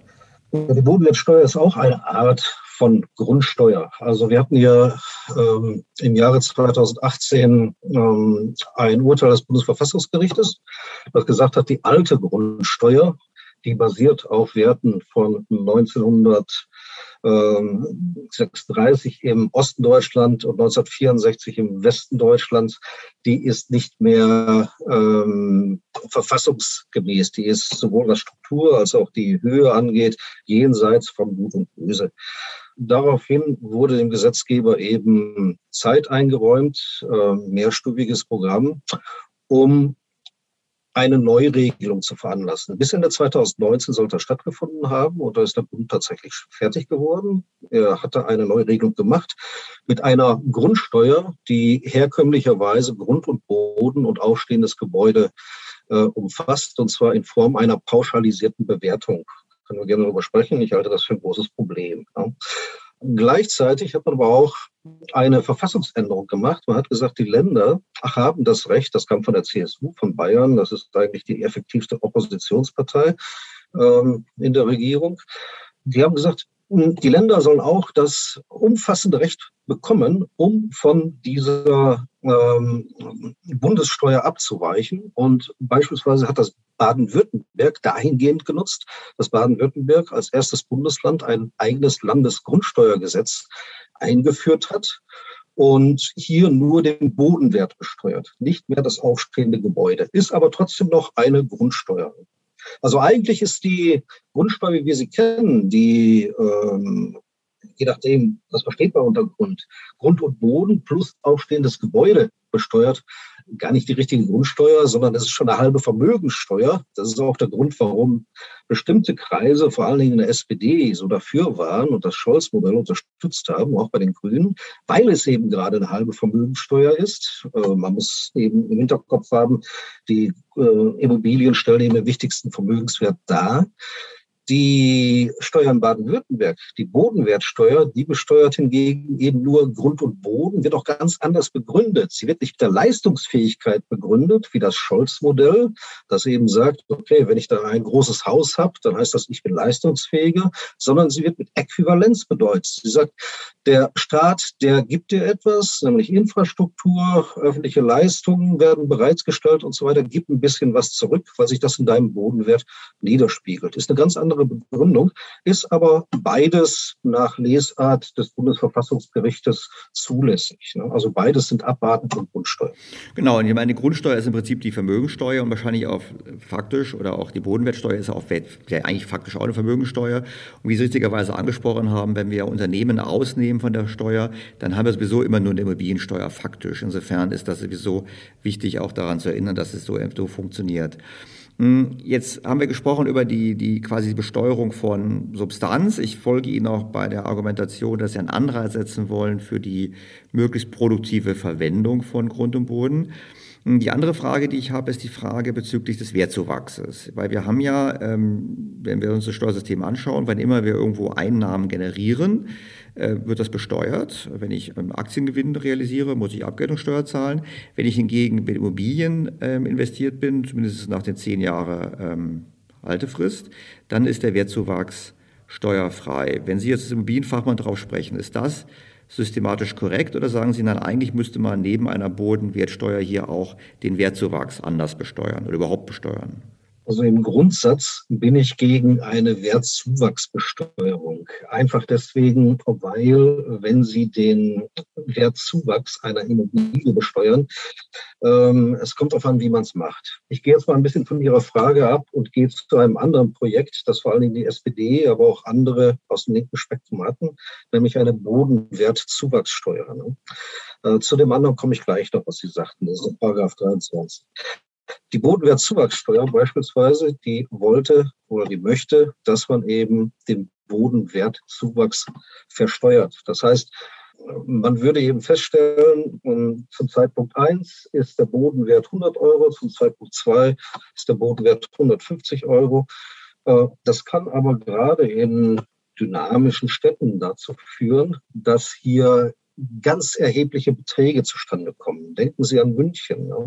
[SPEAKER 6] Die Bodenwertsteuer ist auch eine Art von Grundsteuer. Also wir hatten ja ähm, im Jahre 2018 ähm, ein Urteil des Bundesverfassungsgerichtes, das gesagt hat, die alte Grundsteuer, die basiert auf Werten von 1900 36 im Osten Deutschland und 1964 im Westen Deutschlands, die ist nicht mehr ähm, verfassungsgemäß. Die ist sowohl was Struktur als auch die Höhe angeht, jenseits von Gut und Böse. Daraufhin wurde dem Gesetzgeber eben Zeit eingeräumt, äh, mehrstufiges Programm, um eine Neuregelung zu veranlassen. Bis Ende 2019 sollte das stattgefunden haben und da ist der Bund tatsächlich fertig geworden. Er hatte eine Neuregelung gemacht mit einer Grundsteuer, die herkömmlicherweise Grund und Boden und aufstehendes Gebäude äh, umfasst, und zwar in Form einer pauschalisierten Bewertung. Können wir gerne darüber sprechen. Ich halte das für ein großes Problem. Ja. Gleichzeitig hat man aber auch eine Verfassungsänderung gemacht. Man hat gesagt, die Länder haben das Recht, das kam von der CSU, von Bayern, das ist eigentlich die effektivste Oppositionspartei ähm, in der Regierung. Die haben gesagt, die Länder sollen auch das umfassende Recht bekommen, um von dieser ähm, Bundessteuer abzuweichen. Und beispielsweise hat das Baden-Württemberg dahingehend genutzt, dass Baden-Württemberg als erstes Bundesland ein eigenes Landesgrundsteuergesetz eingeführt hat und hier nur den Bodenwert besteuert, nicht mehr das aufstehende Gebäude, ist aber trotzdem noch eine Grundsteuer. Also eigentlich ist die Grundsteuer, wie wir sie kennen, die ähm, je nachdem, was versteht man unter Grund, Grund und Boden plus aufstehendes Gebäude besteuert, gar nicht die richtige Grundsteuer, sondern es ist schon eine halbe Vermögenssteuer. Das ist auch der Grund, warum bestimmte Kreise, vor allen Dingen in der SPD, so dafür waren und das Scholz-Modell unterstützt haben, auch bei den Grünen, weil es eben gerade eine halbe Vermögenssteuer ist. Äh, man muss eben im Hinterkopf haben, die äh, Immobilien stellen eben den wichtigsten Vermögenswert dar. Die Steuer in Baden-Württemberg, die Bodenwertsteuer, die besteuert hingegen eben nur Grund und Boden, wird auch ganz anders begründet. Sie wird nicht mit der Leistungsfähigkeit begründet, wie das Scholz-Modell, das eben sagt, okay, wenn ich da ein großes Haus habe, dann heißt das, ich bin leistungsfähiger, sondern sie wird mit Äquivalenz bedeutet. Sie sagt, der Staat, der gibt dir etwas, nämlich Infrastruktur, öffentliche Leistungen werden bereitgestellt und so weiter, gibt ein bisschen was zurück, weil sich das in deinem Bodenwert niederspiegelt. Ist eine ganz andere andere Begründung, ist aber beides nach Lesart des Bundesverfassungsgerichtes zulässig. Ne? Also beides sind Abwarten von Grundsteuer.
[SPEAKER 2] Genau, und ich meine, Grundsteuer ist im Prinzip die Vermögensteuer und wahrscheinlich auch faktisch oder auch die Bodenwertsteuer ist auch eigentlich faktisch auch eine Vermögensteuer. Und wie Sie richtigerweise angesprochen haben, wenn wir Unternehmen ausnehmen von der Steuer, dann haben wir sowieso immer nur eine Immobiliensteuer faktisch. Insofern ist das sowieso wichtig, auch daran zu erinnern, dass es so, so funktioniert. Hm, jetzt haben wir gesprochen über die, die quasi Besteuerung von Substanz. Ich folge Ihnen auch bei der Argumentation, dass Sie einen Anreiz setzen wollen für die möglichst produktive Verwendung von Grund und Boden. Hm, die andere Frage, die ich habe, ist die Frage bezüglich des Wertzuwachses. Weil wir haben ja, ähm, wenn wir uns das Steuersystem anschauen, wann immer wir irgendwo Einnahmen generieren, wird das besteuert. Wenn ich ähm, Aktiengewinn realisiere, muss ich Abgeltungssteuer zahlen. Wenn ich hingegen mit Immobilien ähm, investiert bin, zumindest nach den zehn Jahren ähm, Haltefrist, dann ist der Wertzuwachs steuerfrei. Wenn Sie jetzt als Immobilienfachmann drauf sprechen, ist das systematisch korrekt oder sagen Sie, nein, eigentlich müsste man neben einer Bodenwertsteuer hier auch den Wertzuwachs anders besteuern oder überhaupt besteuern?
[SPEAKER 6] Also im Grundsatz bin ich gegen eine Wertzuwachsbesteuerung. Einfach deswegen, weil wenn Sie den Wertzuwachs einer Immobilie besteuern, ähm, es kommt darauf an, wie man es macht. Ich gehe jetzt mal ein bisschen von Ihrer Frage ab und gehe zu einem anderen Projekt, das vor allen Dingen die SPD, aber auch andere aus dem linken Spektrum hatten, nämlich eine Bodenwertzuwachssteuer. Ne? Äh, zu dem anderen komme ich gleich noch, was Sie sagten. Das ist Paragraph 23. Die Bodenwertzuwachssteuer beispielsweise, die wollte oder die möchte, dass man eben den Bodenwertzuwachs versteuert. Das heißt, man würde eben feststellen, zum Zeitpunkt 1 ist der Bodenwert 100 Euro, zum Zeitpunkt 2 ist der Bodenwert 150 Euro. Äh, das kann aber gerade in dynamischen Städten dazu führen, dass hier ganz erhebliche Beträge zustande kommen. Denken Sie an München. Ja?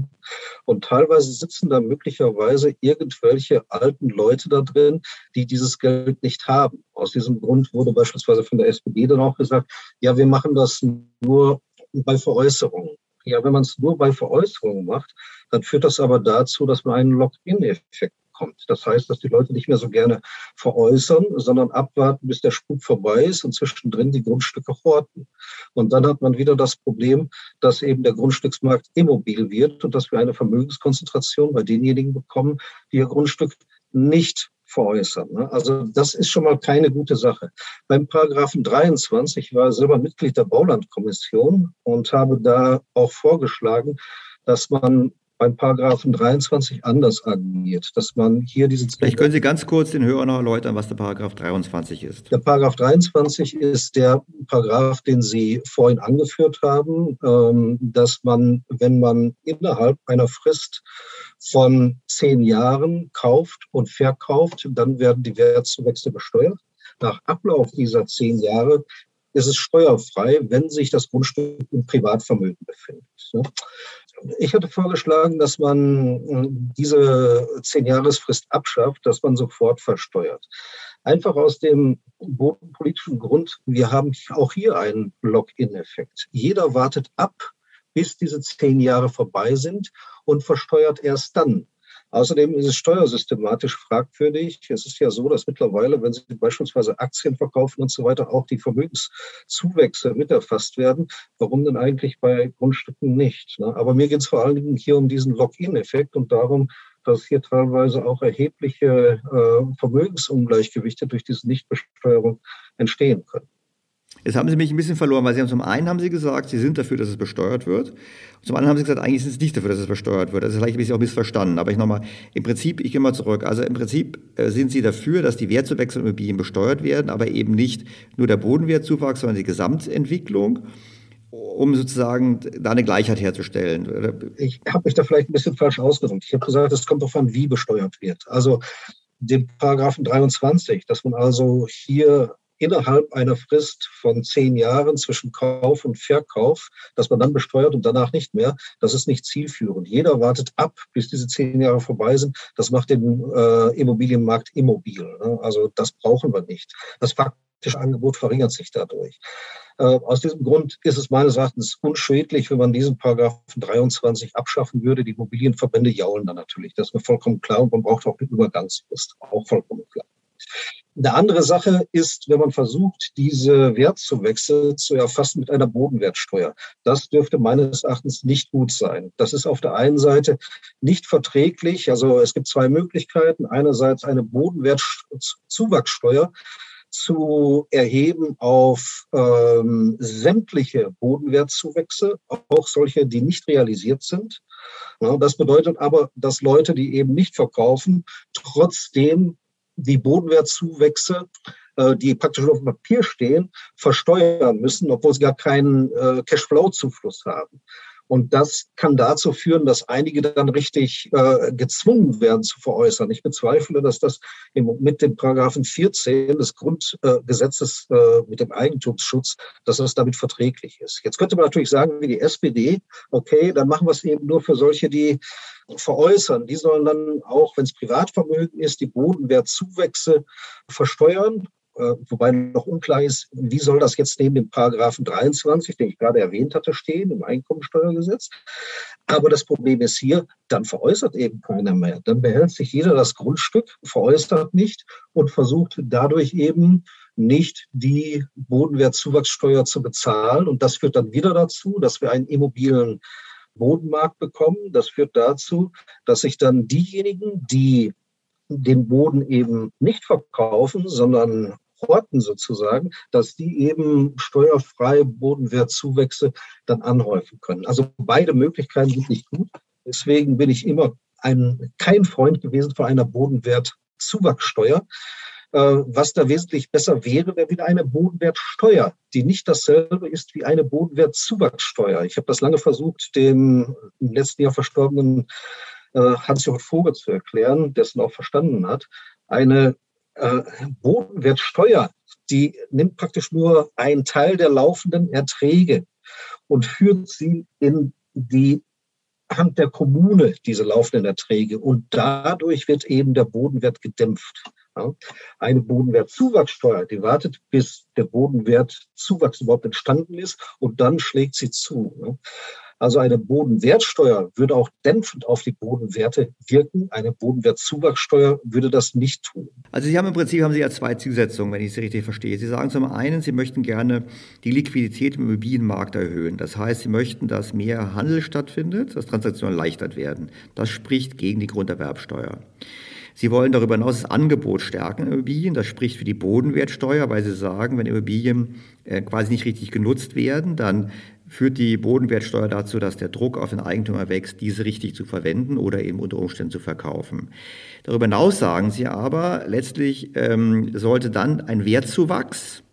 [SPEAKER 6] Und teilweise sitzen da möglicherweise irgendwelche alten Leute da drin, die dieses Geld nicht haben. Aus diesem Grund wurde beispielsweise von der SPD dann auch gesagt, ja, wir machen das nur bei Veräußerungen. Ja, wenn man es nur bei Veräußerungen macht, dann führt das aber dazu, dass man einen Lock-in-Effekt kommt. Das heißt, dass die Leute nicht mehr so gerne veräußern, sondern abwarten, bis der Spuk vorbei ist und zwischendrin die Grundstücke horten. Und dann hat man wieder das Problem, dass eben der Grundstücksmarkt immobil wird und dass wir eine Vermögenskonzentration bei denjenigen bekommen, die ihr Grundstück nicht veräußern. Ne? Also das ist schon mal keine gute Sache. Beim Paragraphen 23 war selber Mitglied der Baulandkommission und habe da auch vorgeschlagen, dass man beim Paragraphen 23 anders agiert, dass man hier diese
[SPEAKER 2] Vielleicht können Sie ganz kurz den Hörern noch erläutern, was der Paragraph 23 ist.
[SPEAKER 6] Der Paragraph 23 ist der Paragraph, den Sie vorhin angeführt haben, ähm, dass man, wenn man innerhalb einer Frist von zehn Jahren kauft und verkauft, dann werden die Wertzuwächse besteuert. Nach Ablauf dieser zehn Jahre ist es steuerfrei, wenn sich das Grundstück im Privatvermögen befindet. Ich hatte vorgeschlagen, dass man äh, diese Zehn-Jahresfrist abschafft, dass man sofort versteuert. Einfach aus dem bodenpolitischen Grund, wir haben auch hier einen Lock-in-Effekt. Jeder wartet ab, bis diese zehn Jahre vorbei sind und versteuert erst dann. Außerdem ist es steuersystematisch fragwürdig. Es ist ja so, dass mittlerweile, wenn Sie beispielsweise Aktien verkaufen und so weiter, auch die Vermögenszuwächse mit erfasst werden. Warum denn eigentlich bei Grundstücken nicht? Ne? Aber mir geht es vor allen Dingen hier um diesen Lock-in-Effekt und darum, dass hier teilweise auch erhebliche äh, Vermögensungleichgewichte durch diese Nichtbesteuerung entstehen können.
[SPEAKER 2] Jetzt haben Sie mich ein bisschen verloren, weil Sie haben zum einen haben Sie gesagt, Sie sind dafür, dass es besteuert wird. Und zum anderen haben Sie gesagt, eigentlich sind Sie nicht dafür, dass es besteuert wird. Das ist vielleicht ein bisschen auch missverstanden. Aber ich nochmal, im Prinzip, ich gehe mal zurück. Also im Prinzip äh, sind Sie dafür, dass die Wertzuwechselimmobilien besteuert werden, aber eben nicht nur der Bodenwertzuwachs, sondern die Gesamtentwicklung um sozusagen da eine Gleichheit herzustellen?
[SPEAKER 6] Ich habe mich da vielleicht ein bisschen falsch ausgedrückt. Ich habe gesagt, es kommt darauf an, wie besteuert wird. Also den Paragraphen 23, dass man also hier innerhalb einer Frist von zehn Jahren zwischen Kauf und Verkauf, dass man dann besteuert und danach nicht mehr, das ist nicht zielführend. Jeder wartet ab, bis diese zehn Jahre vorbei sind. Das macht den äh, Immobilienmarkt immobil. Ne? Also das brauchen wir nicht. Das faktische Angebot verringert sich dadurch. Äh, aus diesem Grund ist es meines Erachtens unschädlich, wenn man diesen Paragraphen 23 abschaffen würde. Die Immobilienverbände jaulen dann natürlich. Das ist mir vollkommen klar und man braucht auch eine Übergangsfrist. Auch vollkommen klar. Eine andere Sache ist, wenn man versucht, diese Wertzuwächse zu erfassen mit einer Bodenwertsteuer. Das dürfte meines Erachtens nicht gut sein. Das ist auf der einen Seite nicht verträglich. Also es gibt zwei Möglichkeiten. Einerseits eine Bodenwertzuwachssteuer zu erheben auf ähm, sämtliche Bodenwertzuwächse, auch solche, die nicht realisiert sind. Ja, das bedeutet aber, dass Leute, die eben nicht verkaufen, trotzdem die Bodenwertzuwächse, äh, die praktisch auf dem Papier stehen, versteuern müssen, obwohl sie gar keinen äh, Cashflow-Zufluss haben. Und das kann dazu führen, dass einige dann richtig äh, gezwungen werden zu veräußern. Ich bezweifle, dass das im, mit dem Paragraphen 14 des Grundgesetzes äh, mit dem Eigentumsschutz, dass das damit verträglich ist. Jetzt könnte man natürlich sagen, wie die SPD, okay, dann machen wir es eben nur für solche, die veräußern. Die sollen dann auch, wenn es Privatvermögen ist, die Bodenwertzuwächse versteuern äh, wobei noch unklar ist, wie soll das jetzt neben dem Paragraphen 23, den ich gerade erwähnt hatte, stehen im Einkommensteuergesetz. Aber das Problem ist hier, dann veräußert eben keiner mehr. Dann behält sich jeder das Grundstück, veräußert nicht und versucht dadurch eben nicht die Bodenwertzuwachssteuer zu bezahlen. Und das führt dann wieder dazu, dass wir einen immobilen Bodenmarkt bekommen. Das führt dazu, dass sich dann diejenigen, die den Boden eben nicht verkaufen, sondern Horten sozusagen, dass die eben steuerfrei Bodenwertzuwächse dann anhäufen können. Also beide Möglichkeiten sind nicht gut. Deswegen bin ich immer ein, kein Freund gewesen von einer Bodenwertzuwachssteuer. Äh, was da wesentlich besser wäre, wäre wieder eine Bodenwertsteuer, die nicht dasselbe ist wie eine Bodenwertzuwachssteuer. Ich habe das lange versucht, dem im letzten Jahr verstorbenen äh, Hans-Jochen Vogel zu erklären, dessen auch verstanden hat. Eine äh, Bodenwertsteuer, die nimmt praktisch nur einen Teil der laufenden Erträge und führt sie in die Hand der Kommune, diese laufenden Erträge. Und dadurch wird eben der Bodenwert gedämpft. Ja. Eine Bodenwertzuwachssteuer, die wartet, bis der Bodenwertzuwachs überhaupt entstanden ist und dann schlägt sie zu. Ja. Also eine Bodenwertsteuer würde auch dämpfend auf die Bodenwerte wirken. Eine Bodenwertzuwachssteuer würde das nicht tun.
[SPEAKER 2] Also Sie haben im Prinzip haben Sie ja zwei Zielsetzungen, wenn ich Sie richtig verstehe. Sie sagen zum einen, Sie möchten gerne die Liquidität im Immobilienmarkt erhöhen. Das heißt, Sie möchten, dass mehr Handel stattfindet, dass Transaktionen erleichtert werden. Das spricht gegen die Grunderwerbsteuer. Sie wollen darüber hinaus das Angebot stärken Immobilien. Das spricht für die Bodenwertsteuer, weil Sie sagen, wenn Immobilien äh, quasi nicht richtig genutzt werden, dann führt die Bodenwertsteuer dazu, dass der Druck auf den Eigentümer wächst, diese richtig zu verwenden oder eben unter Umständen zu verkaufen. Darüber hinaus sagen sie aber, letztlich ähm, sollte dann ein Wertzuwachs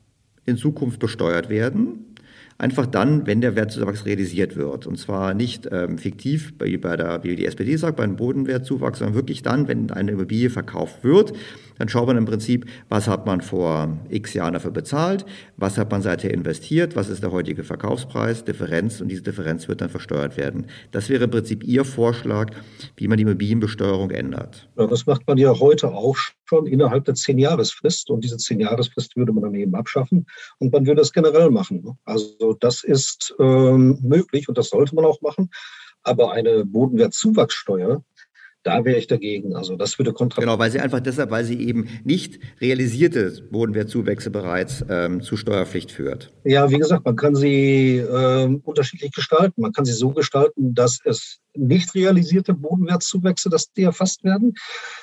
[SPEAKER 2] in Zukunft besteuert werden. Einfach dann, wenn der Wertzuwachs realisiert wird. Und zwar nicht ähm, fiktiv, wie, bei der, wie die SPD sagt, beim Bodenwertzuwachs, sondern wirklich dann, wenn eine Immobilie verkauft wird. Dann schaut man im Prinzip, was hat man vor x Jahren dafür bezahlt, was hat man seither investiert, was ist der heutige Verkaufspreis, Differenz und diese Differenz wird dann versteuert werden. Das wäre im Prinzip Ihr Vorschlag, wie man die Immobilienbesteuerung ändert.
[SPEAKER 6] Ja, das macht man ja heute auch schon innerhalb der Zehn-Jahresfrist und diese Zehn-Jahresfrist würde man dann eben abschaffen und man würde es generell machen. Also das ist ähm, möglich und das sollte man auch machen. Aber eine Bodenwertzuwachssteuer, da wäre ich dagegen. Also das würde kontra.
[SPEAKER 2] Genau, weil sie einfach deshalb, weil sie eben nicht realisierte Bodenwertzuwächse bereits ähm, zu Steuerpflicht führt.
[SPEAKER 6] Ja, wie gesagt, man kann sie ähm, unterschiedlich gestalten. Man kann sie so gestalten, dass es nicht realisierte Bodenwertzuwächse, dass die erfasst werden.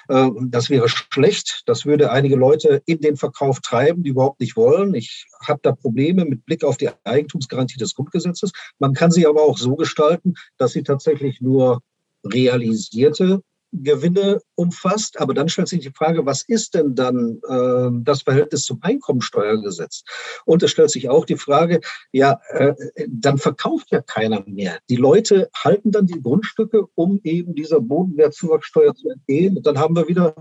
[SPEAKER 6] Ähm, das wäre schlecht. Das würde einige Leute in den Verkauf treiben, die überhaupt nicht wollen. Ich habe da Probleme mit Blick auf die Eigentumsgarantie des Grundgesetzes. Man kann sie aber auch so gestalten, dass sie tatsächlich nur realisierte Gewinne umfasst. Aber dann stellt sich die Frage, was ist denn dann äh, das Verhältnis zum Einkommensteuergesetz? Und es stellt sich auch die Frage, ja, äh, dann verkauft ja keiner mehr. Die Leute halten dann die Grundstücke, um eben dieser Bodenwertzuwachssteuer zu entgehen. Und dann haben wir wieder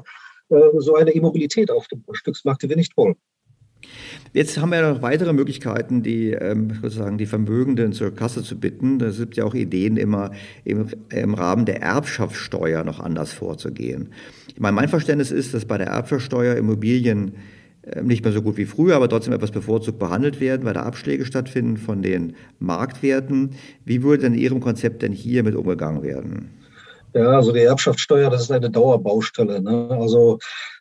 [SPEAKER 6] äh, so eine Immobilität auf dem Grundstücksmarkt, die wir nicht wollen.
[SPEAKER 2] Jetzt haben wir noch weitere Möglichkeiten, die ähm, sozusagen die Vermögenden zur Kasse zu bitten. Es gibt ja auch Ideen, immer im, im Rahmen der Erbschaftssteuer noch anders vorzugehen. Ich meine, mein Verständnis ist, dass bei der Erbschaftssteuer Immobilien ähm, nicht mehr so gut wie früher, aber trotzdem etwas bevorzugt behandelt werden, weil da Abschläge stattfinden von den Marktwerten. Wie würde denn in Ihrem Konzept denn hier mit umgegangen werden?
[SPEAKER 6] Ja, also die Erbschaftssteuer, das ist eine Dauerbaustelle. Ne? Also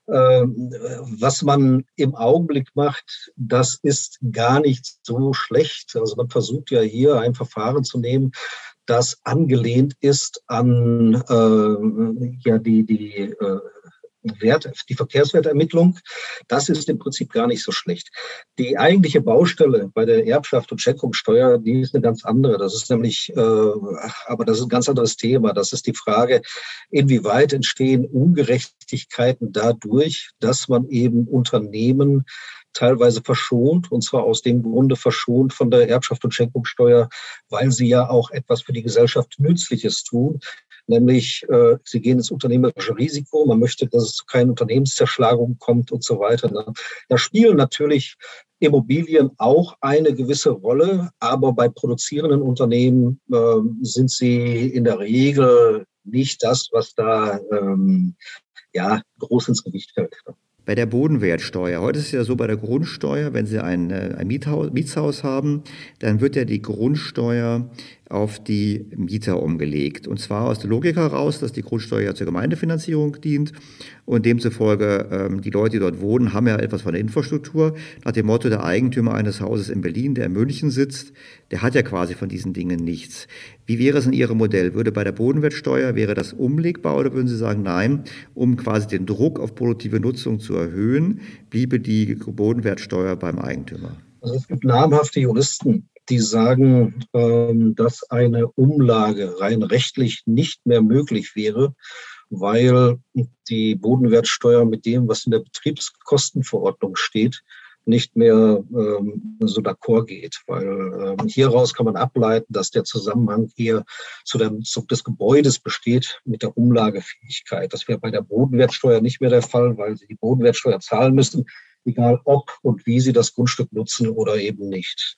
[SPEAKER 6] was man im Augenblick macht, das ist gar nicht so schlecht. Also man versucht ja hier ein Verfahren zu nehmen, das angelehnt ist an äh, ja die die äh, Wert, die Verkehrswertermittlung, das ist im Prinzip gar nicht so schlecht. Die eigentliche Baustelle bei der Erbschaft und Schenkungssteuer, die ist eine ganz andere. Das ist nämlich, äh, aber das ist ein ganz anderes Thema. Das ist die Frage, inwieweit entstehen Ungerechtigkeiten dadurch, dass man eben Unternehmen teilweise verschont, und zwar aus dem Grunde verschont von der Erbschaft und Schenkungssteuer, weil sie ja auch etwas für die Gesellschaft Nützliches tun, nämlich äh, sie gehen ins unternehmerische Risiko, man möchte, dass es zu keinen Unternehmenszerschlagungen kommt und so weiter. Ne? Da spielen natürlich Immobilien auch eine gewisse Rolle, aber bei produzierenden Unternehmen äh, sind sie in der Regel nicht das, was da ähm, ja groß ins Gewicht fällt
[SPEAKER 2] bei der Bodenwertsteuer. Heute ist es ja so bei der Grundsteuer, wenn Sie ein, äh, ein Miethaus, Mietshaus haben, dann wird ja die Grundsteuer auf die Mieter umgelegt. Und zwar aus der Logik heraus, dass die Grundsteuer zur Gemeindefinanzierung dient und demzufolge ähm, die Leute, die dort wohnen, haben ja etwas von der Infrastruktur. Nach dem Motto, der Eigentümer eines Hauses in Berlin, der in München sitzt, der hat ja quasi von diesen Dingen nichts. Wie wäre es in Ihrem Modell? Würde bei der Bodenwertsteuer, wäre das umlegbar oder würden Sie sagen, nein, um quasi den Druck auf produktive Nutzung zu erhöhen, bliebe die Bodenwertsteuer beim Eigentümer?
[SPEAKER 6] Also es gibt namhafte Juristen, die sagen, ähm, dass eine Umlage rein rechtlich nicht mehr möglich wäre, weil die Bodenwertsteuer mit dem, was in der Betriebskostenverordnung steht, nicht mehr ähm, so d'accord geht, weil ähm, hieraus kann man ableiten, dass der Zusammenhang eher zu dem Zug des Gebäudes besteht mit der Umlagefähigkeit. Das wäre bei der Bodenwertsteuer nicht mehr der Fall, weil sie die Bodenwertsteuer zahlen müssen, egal ob und wie sie das Grundstück nutzen oder eben nicht.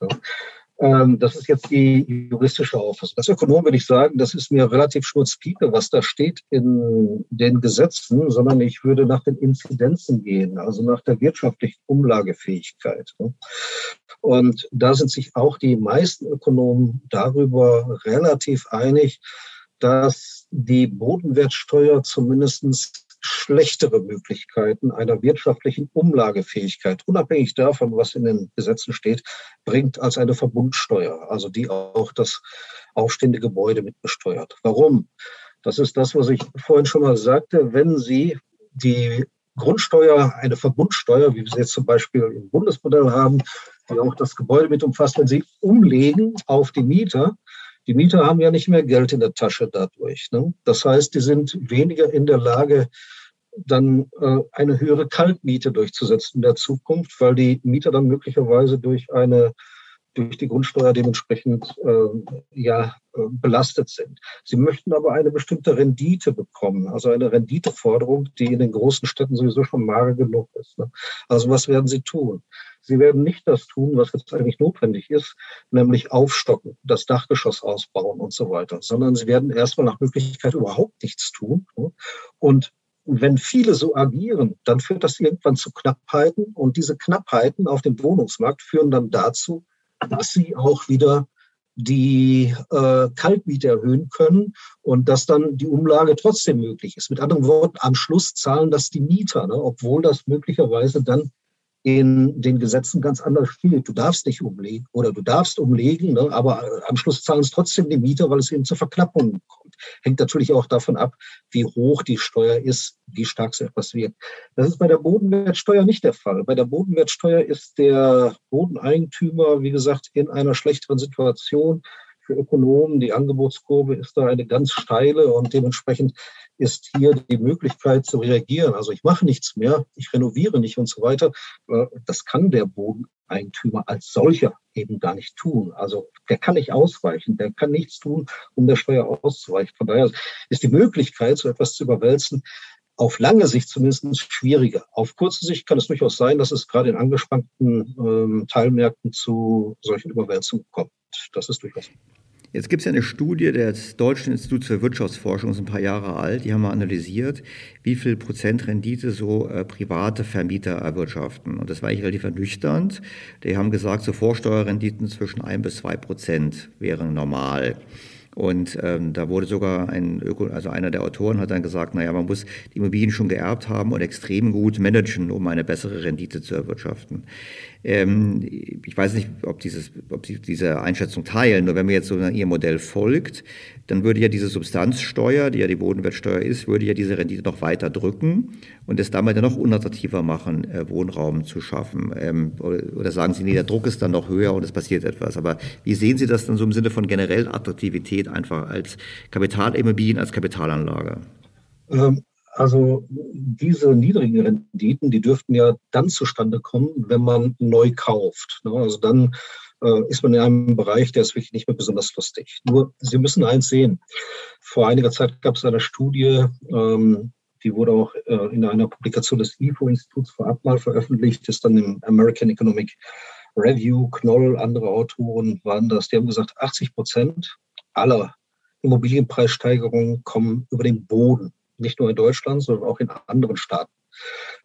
[SPEAKER 6] Ähm, das ist jetzt die juristische Auffassung. Als Ökonom würde ich sagen, das ist mir relativ schmutzpiepe, was da steht in den Gesetzen, sondern ich würde nach den Inzidenzen gehen, also nach der wirtschaftlichen Umlagefähigkeit. Ne? Und da sind sich auch die meisten Ökonomen darüber relativ einig, dass die Bodenwertsteuer zumindestens schlechtere Möglichkeiten einer wirtschaftlichen Umlagefähigkeit, unabhängig davon, was in den Gesetzen steht, bringt als eine Verbundsteuer, also die auch das aufstehende Gebäude mit besteuert. Warum? Das ist das, was ich vorhin schon mal sagte. Wenn Sie die Grundsteuer, eine Verbundsteuer, wie wir sie jetzt zum Beispiel im Bundesmodell haben, die auch das Gebäude mit umfasst, wenn Sie umlegen auf die Mieter, die Mieter haben ja nicht mehr Geld in der Tasche dadurch. Ne? Das heißt, die sind weniger in der Lage, dann äh, eine höhere Kaltmiete durchzusetzen in der Zukunft, weil die Mieter dann möglicherweise durch eine durch die Grundsteuer dementsprechend äh, ja, äh, belastet sind. Sie möchten aber eine bestimmte Rendite bekommen, also eine Renditeforderung, die in den großen Städten sowieso schon mager genug ist. Ne? Also was werden Sie tun? Sie werden nicht das tun, was jetzt eigentlich notwendig ist, nämlich aufstocken, das Dachgeschoss ausbauen und so weiter, sondern Sie werden erstmal nach Möglichkeit überhaupt nichts tun. Ne? Und wenn viele so agieren, dann führt das irgendwann zu Knappheiten und diese Knappheiten auf dem Wohnungsmarkt führen dann dazu, dass sie auch wieder die äh, Kaltmiete erhöhen können und dass dann die Umlage trotzdem möglich ist. Mit anderen Worten, am Schluss zahlen das die Mieter, ne, obwohl das möglicherweise dann in den Gesetzen ganz anders steht. Du darfst nicht umlegen oder du darfst umlegen, ne, aber am Schluss zahlen es trotzdem die Mieter, weil es eben zur Verknappung kommt. Hängt natürlich auch davon ab, wie hoch die Steuer ist, wie stark so etwas wird. Das ist bei der Bodenwertsteuer nicht der Fall. Bei der Bodenwertsteuer ist der Bodeneigentümer, wie gesagt, in einer schlechteren Situation für Ökonomen. Die Angebotskurve ist da eine ganz steile und dementsprechend ist hier die Möglichkeit zu reagieren. Also ich mache nichts mehr, ich renoviere nicht und so weiter. Das kann der Bodeneigentümer als solcher eben gar nicht tun. Also der kann nicht ausweichen, der kann nichts tun, um der Steuer auszuweichen. Von daher ist die Möglichkeit, so etwas zu überwälzen, auf lange Sicht zumindest schwieriger. Auf kurze Sicht kann es durchaus sein, dass es gerade in angespannten ähm, Teilmärkten zu solchen Überwälzungen kommt. Das ist durchaus.
[SPEAKER 2] Jetzt gibt es ja eine Studie des Deutschen Instituts für Wirtschaftsforschung, ist ein paar Jahre alt, die haben mal analysiert, wie viel Prozent Rendite so äh, private Vermieter erwirtschaften. Und das war eigentlich relativ ernüchternd. Die haben gesagt, so Vorsteuerrenditen zwischen ein bis zwei Prozent wären normal. Und ähm, da wurde sogar ein Öko, also einer der Autoren hat dann gesagt, naja, man muss die Immobilien schon geerbt haben und extrem gut managen, um eine bessere Rendite zu erwirtschaften. Ähm, ich weiß nicht, ob, dieses, ob Sie diese Einschätzung teilen, nur wenn man jetzt so Ihr Modell folgt, dann würde ja diese Substanzsteuer, die ja die Bodenwertsteuer ist, würde ja diese Rendite noch weiter drücken und es damit ja noch unattraktiver machen, äh, Wohnraum zu schaffen. Ähm, oder, sagen Sie, nee, der Druck ist dann noch höher und es passiert etwas. Aber wie sehen Sie das dann so im Sinne von generell Attraktivität einfach als Kapitalimmobilien, als Kapitalanlage?
[SPEAKER 6] Ähm, also diese niedrigen Renditen, die dürften ja dann zustande kommen, wenn man neu kauft. Ne? Also dann äh, ist man in einem Bereich, der ist wirklich nicht mehr besonders lustig. Nur, Sie müssen eins sehen. Vor einiger Zeit gab es eine Studie, ähm, die wurde auch äh, in einer Publikation des IFO-Instituts vorab mal veröffentlicht, ist dann im American Economic Review, Knoll, andere Autoren waren das, die haben gesagt, 80 Prozent aller Immobilienpreissteigerungen kommen über den Boden nicht nur in Deutschland, sondern auch in anderen Staaten.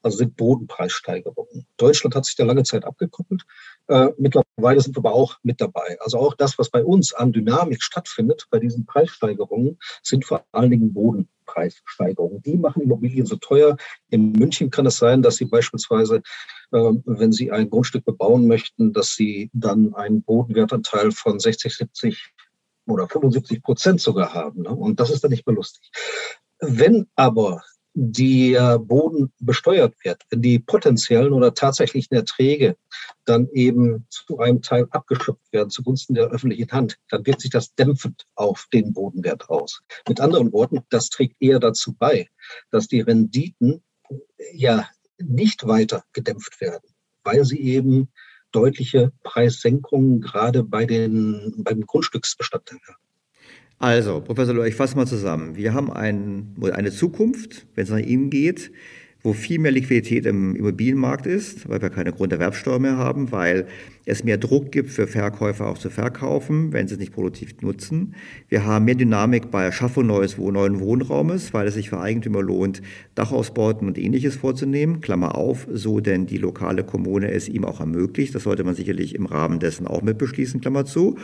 [SPEAKER 6] Also sind Bodenpreissteigerungen. Deutschland hat sich da lange Zeit abgekoppelt. Äh, mittlerweile sind wir aber auch mit dabei. Also auch das, was bei uns an Dynamik stattfindet, bei diesen Preissteigerungen, sind vor allen Dingen Bodenpreissteigerungen. Die machen Immobilien so teuer. In München kann es sein, dass Sie beispielsweise, äh, wenn Sie ein Grundstück bebauen möchten, dass Sie dann einen Bodenwertanteil von 60, 70 oder 75 Prozent sogar haben. Ne? Und das ist dann nicht mehr lustig. Wenn aber der Boden besteuert wird, wenn die potenziellen oder tatsächlichen Erträge dann eben zu einem Teil abgeschöpft werden zugunsten der öffentlichen Hand, dann wirkt sich das dämpfend auf den Bodenwert aus. Mit anderen Worten, das trägt eher dazu bei, dass die Renditen ja nicht weiter gedämpft werden, weil sie eben deutliche Preissenkungen gerade bei den, beim Grundstücksbestand haben.
[SPEAKER 2] Also, Professor Lohr, ich fasse mal zusammen. Wir haben ein, eine Zukunft, wenn es nach Ihnen geht, wo viel mehr Liquidität im Immobilienmarkt ist, weil wir keine Grunderwerbsteuer mehr haben, weil es mehr Druck gibt für Verkäufer auch zu verkaufen, wenn sie es nicht produktiv nutzen. Wir haben mehr Dynamik bei Erschaffung neues, neuen Wohnraumes, weil es sich für Eigentümer lohnt, Dachausbauten und ähnliches vorzunehmen. Klammer auf, so denn die lokale Kommune es ihm auch ermöglicht. Das sollte man sicherlich im Rahmen dessen auch mit beschließen, Klammer zu.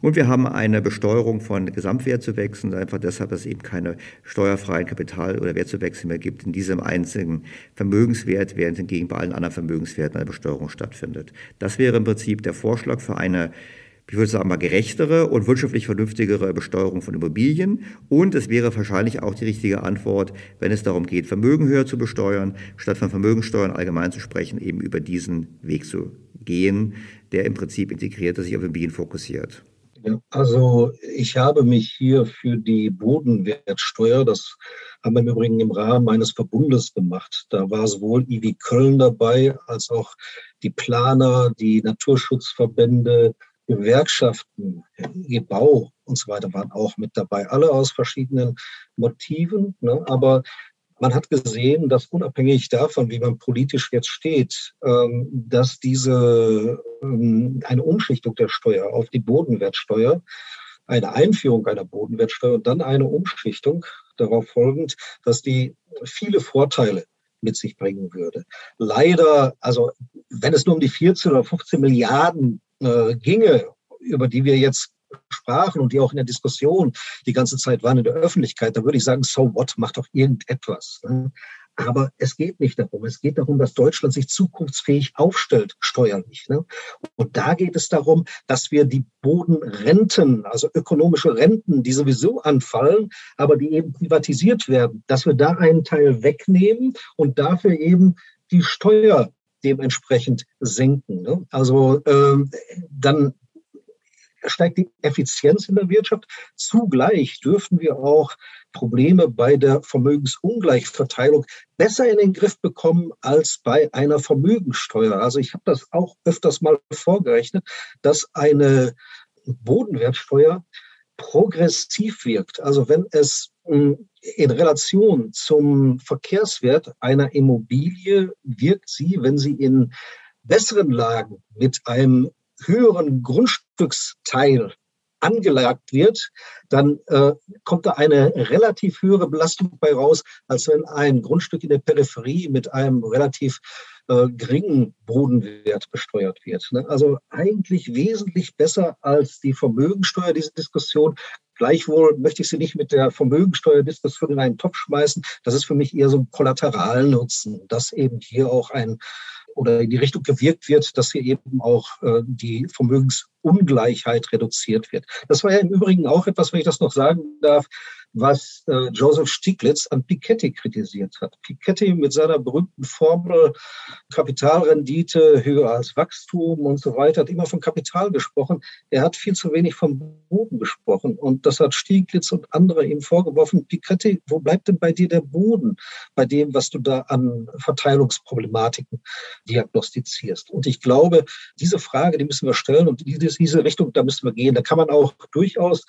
[SPEAKER 2] Und wir haben eine Besteuerung von Gesamtwertzuwächsen, einfach deshalb, dass es eben keine steuerfreien Kapital- oder Wertzuwächse mehr gibt in diesem einzigen Vermögenswert, während hingegen bei allen anderen Vermögenswerten eine Besteuerung stattfindet. Das wäre im Prinzip der Vorschlag für eine ich würde sagen mal gerechtere und wirtschaftlich vernünftigere Besteuerung von Immobilien. Und es wäre wahrscheinlich auch die richtige Antwort, wenn es darum geht, Vermögen höher zu besteuern, statt von Vermögensteuern allgemein zu sprechen, eben über diesen Weg zu gehen, der im Prinzip integriert, dass sich auf Immobilien fokussiert.
[SPEAKER 6] Also ich habe mich hier für die Bodenwertsteuer, das haben wir im Übrigen im Rahmen eines Verbundes gemacht. Da war sowohl IW Köln dabei, als auch die Planer, die Naturschutzverbände, Gewerkschaften, Gebau und so weiter waren auch mit dabei, alle aus verschiedenen Motiven. Ne? Aber man hat gesehen, dass unabhängig davon, wie man politisch jetzt steht, ähm, dass diese ähm, eine Umschichtung der Steuer auf die Bodenwertsteuer, eine Einführung einer Bodenwertsteuer und dann eine Umschichtung darauf folgend, dass die viele Vorteile mit sich bringen würde. Leider, also wenn es nur um die 14 oder 15 Milliarden äh, ginge, über die wir jetzt sprachen und die auch in der Diskussion die ganze Zeit waren in der Öffentlichkeit, da würde ich sagen, so what, macht doch irgendetwas. Ne? Aber es geht nicht darum. Es geht darum, dass Deutschland sich zukunftsfähig aufstellt, steuerlich. Ne? Und da geht es darum, dass wir die Bodenrenten, also ökonomische Renten, die sowieso anfallen, aber die eben privatisiert werden, dass wir da einen Teil wegnehmen und dafür eben die Steuer dementsprechend senken. Ne? Also ähm, dann steigt die Effizienz in der Wirtschaft. Zugleich dürfen wir auch Probleme bei der Vermögensungleichverteilung besser in den Griff bekommen als bei einer Vermögensteuer. Also ich habe das auch öfters mal vorgerechnet, dass eine Bodenwertsteuer progressiv wirkt. Also wenn es hm, in Relation zum Verkehrswert einer Immobilie wirkt sie, wenn sie in besseren Lagen mit einem höheren Grundstücksteil angelagt wird, dann äh, kommt da eine relativ höhere Belastung bei raus, als wenn ein Grundstück in der Peripherie mit einem relativ äh, geringen Bodenwert besteuert wird. Ne? Also eigentlich wesentlich besser als die Vermögensteuer, diese Diskussion. Gleichwohl möchte ich sie nicht mit der Vermögensteuerdiskussion in einen Topf schmeißen. Das ist für mich eher so ein Kollateralnutzen, dass eben hier auch ein oder in die Richtung gewirkt wird, dass hier eben auch äh, die Vermögensungleichheit reduziert wird. Das war ja im Übrigen auch etwas, wenn ich das noch sagen darf, was äh, Joseph Stiglitz an Piketty kritisiert hat. Piketty mit seiner berühmten Formel Kapitalrendite höher als Wachstum und so weiter hat immer von Kapital gesprochen. Er hat viel zu wenig vom Boden gesprochen und das hat Stiglitz und andere ihm vorgeworfen. Piketty, wo bleibt denn bei dir der Boden bei dem, was du da an Verteilungsproblematiken diagnostizierst? Und ich glaube, diese Frage, die müssen wir stellen und diese Richtung, da müssen wir gehen. Da kann man auch durchaus